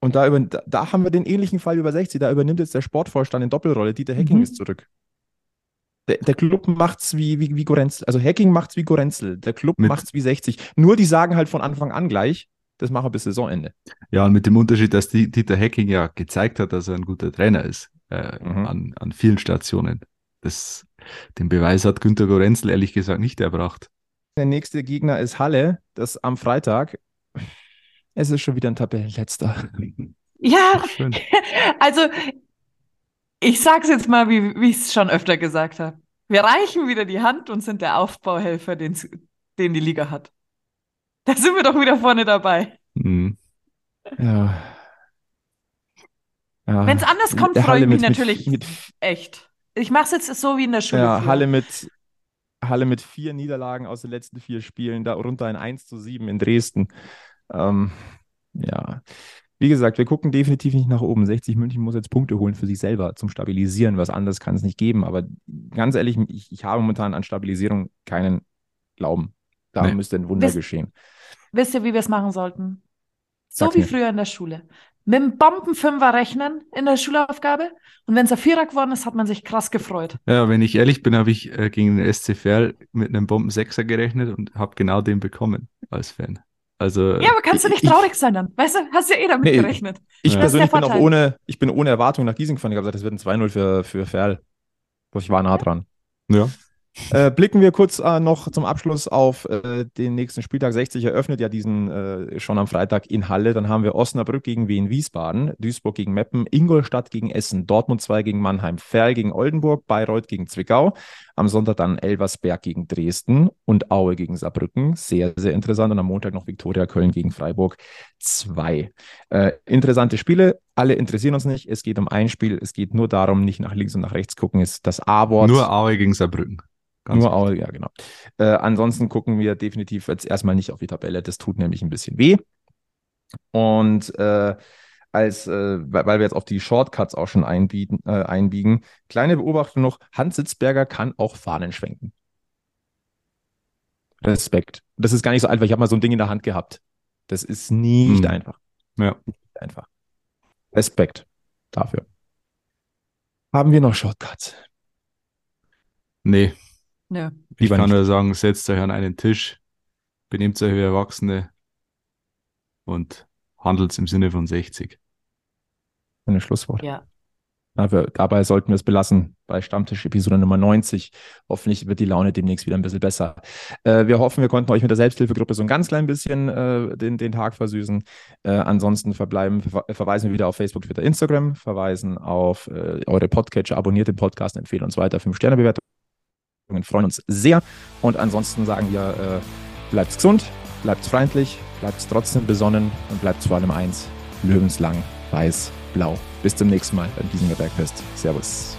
Speaker 2: und da, über, da, da, haben wir den ähnlichen Fall über 60. Da übernimmt jetzt der Sportvorstand in Doppelrolle. Dieter Hecking mhm. ist zurück. Der, der Club macht's wie, wie, wie Gorenzel. Also Hacking macht's wie Gorenzel. Der Club Mit macht's wie 60. Nur die sagen halt von Anfang an gleich, das machen wir bis Saisonende.
Speaker 3: Ja, und mit dem Unterschied, dass die, Dieter Hecking ja gezeigt hat, dass er ein guter Trainer ist äh, mhm. an, an vielen Stationen. Das, den Beweis hat Günter Gorenzel ehrlich gesagt nicht erbracht.
Speaker 2: Der nächste Gegner ist Halle, das am Freitag. Es ist schon wieder ein Tabellenletzter.
Speaker 4: Ja, also ich sag's jetzt mal, wie, wie ich es schon öfter gesagt habe. Wir reichen wieder die Hand und sind der Aufbauhelfer, den die Liga hat. Da sind wir doch wieder vorne dabei. Mhm.
Speaker 2: Ja.
Speaker 4: ja. Wenn es anders kommt, freue ich mich mit, natürlich mit, echt. Ich mache es jetzt so wie in der Schule.
Speaker 2: Ja, Halle mit, Halle mit vier Niederlagen aus den letzten vier Spielen, darunter ein 1 zu 7 in Dresden. Ähm, ja. Wie gesagt, wir gucken definitiv nicht nach oben. 60 München muss jetzt Punkte holen für sich selber zum Stabilisieren. Was anderes kann es nicht geben. Aber ganz ehrlich, ich, ich habe momentan an Stabilisierung keinen Glauben. Da nee. müsste ein Wunder Wisst, geschehen.
Speaker 4: Wisst ihr, wie wir es machen sollten? So Sag wie mir. früher in der Schule. Mit einem Bombenfünfer rechnen in der Schulaufgabe. Und wenn es ein Vierer geworden ist, hat man sich krass gefreut.
Speaker 3: Ja, wenn ich ehrlich bin, habe ich äh, gegen den SC Verl mit einem Bombensechser gerechnet und habe genau den bekommen als Fan. Also,
Speaker 4: ja, aber kannst du nicht traurig ich, sein dann? Weißt du, hast ja eh damit nee, gerechnet.
Speaker 2: Ich, ich persönlich bin auch ohne, ich bin ohne Erwartung nach Giesing gefahren. Ich habe gesagt, das wird ein 2-0 für, für Ferl. Ich war nah dran.
Speaker 3: Ja.
Speaker 2: Äh, blicken wir kurz äh, noch zum Abschluss auf äh, den nächsten Spieltag. 60 eröffnet ja diesen äh, schon am Freitag in Halle. Dann haben wir Osnabrück gegen Wien Wiesbaden, Duisburg gegen Meppen, Ingolstadt gegen Essen, Dortmund 2 gegen Mannheim, Ferl gegen Oldenburg, Bayreuth gegen Zwickau. Am Sonntag dann Elversberg gegen Dresden und Aue gegen Saarbrücken. Sehr, sehr interessant. Und am Montag noch Viktoria Köln gegen Freiburg 2. Äh, interessante Spiele. alle interessieren uns nicht. Es geht um ein Spiel. Es geht nur darum, nicht nach links und nach rechts gucken, ist das A-Wort.
Speaker 3: Nur Aue gegen Saarbrücken.
Speaker 2: Ganz nur Aue, ja, genau. Äh, ansonsten gucken wir definitiv jetzt erstmal nicht auf die Tabelle. Das tut nämlich ein bisschen weh. Und äh, als, äh, weil wir jetzt auf die Shortcuts auch schon einbieten, äh, einbiegen, kleine Beobachtung noch: Hans Sitzberger kann auch Fahnen schwenken. Respekt. Das ist gar nicht so einfach. Ich habe mal so ein Ding in der Hand gehabt. Das ist nicht hm. einfach.
Speaker 3: Ja.
Speaker 2: Nicht einfach. Respekt dafür. Haben wir noch Shortcuts?
Speaker 3: Nee.
Speaker 4: Ja.
Speaker 3: Ich kann nur sagen, setzt euch an einen Tisch, benehmt euch wie Erwachsene und handelt im Sinne von 60.
Speaker 2: Ein Schlusswort.
Speaker 4: Ja.
Speaker 2: Aber dabei sollten wir es belassen bei Stammtisch-Episode Nummer 90. Hoffentlich wird die Laune demnächst wieder ein bisschen besser. Äh, wir hoffen, wir konnten euch mit der Selbsthilfegruppe so ein ganz klein bisschen äh, den, den Tag versüßen. Äh, ansonsten verbleiben, ver verweisen wir wieder auf Facebook, Twitter, Instagram, verweisen auf äh, eure Podcatcher, abonniert den Podcast, empfehlen uns weiter, 5-Sterne-Bewertungen, freuen uns sehr. Und ansonsten sagen wir, äh, bleibt gesund, bleibt freundlich, bleibt trotzdem besonnen und bleibt vor allem eins, löwenslang, weiß, blau. Bis zum nächsten Mal beim Giesinger Bergfest. Servus.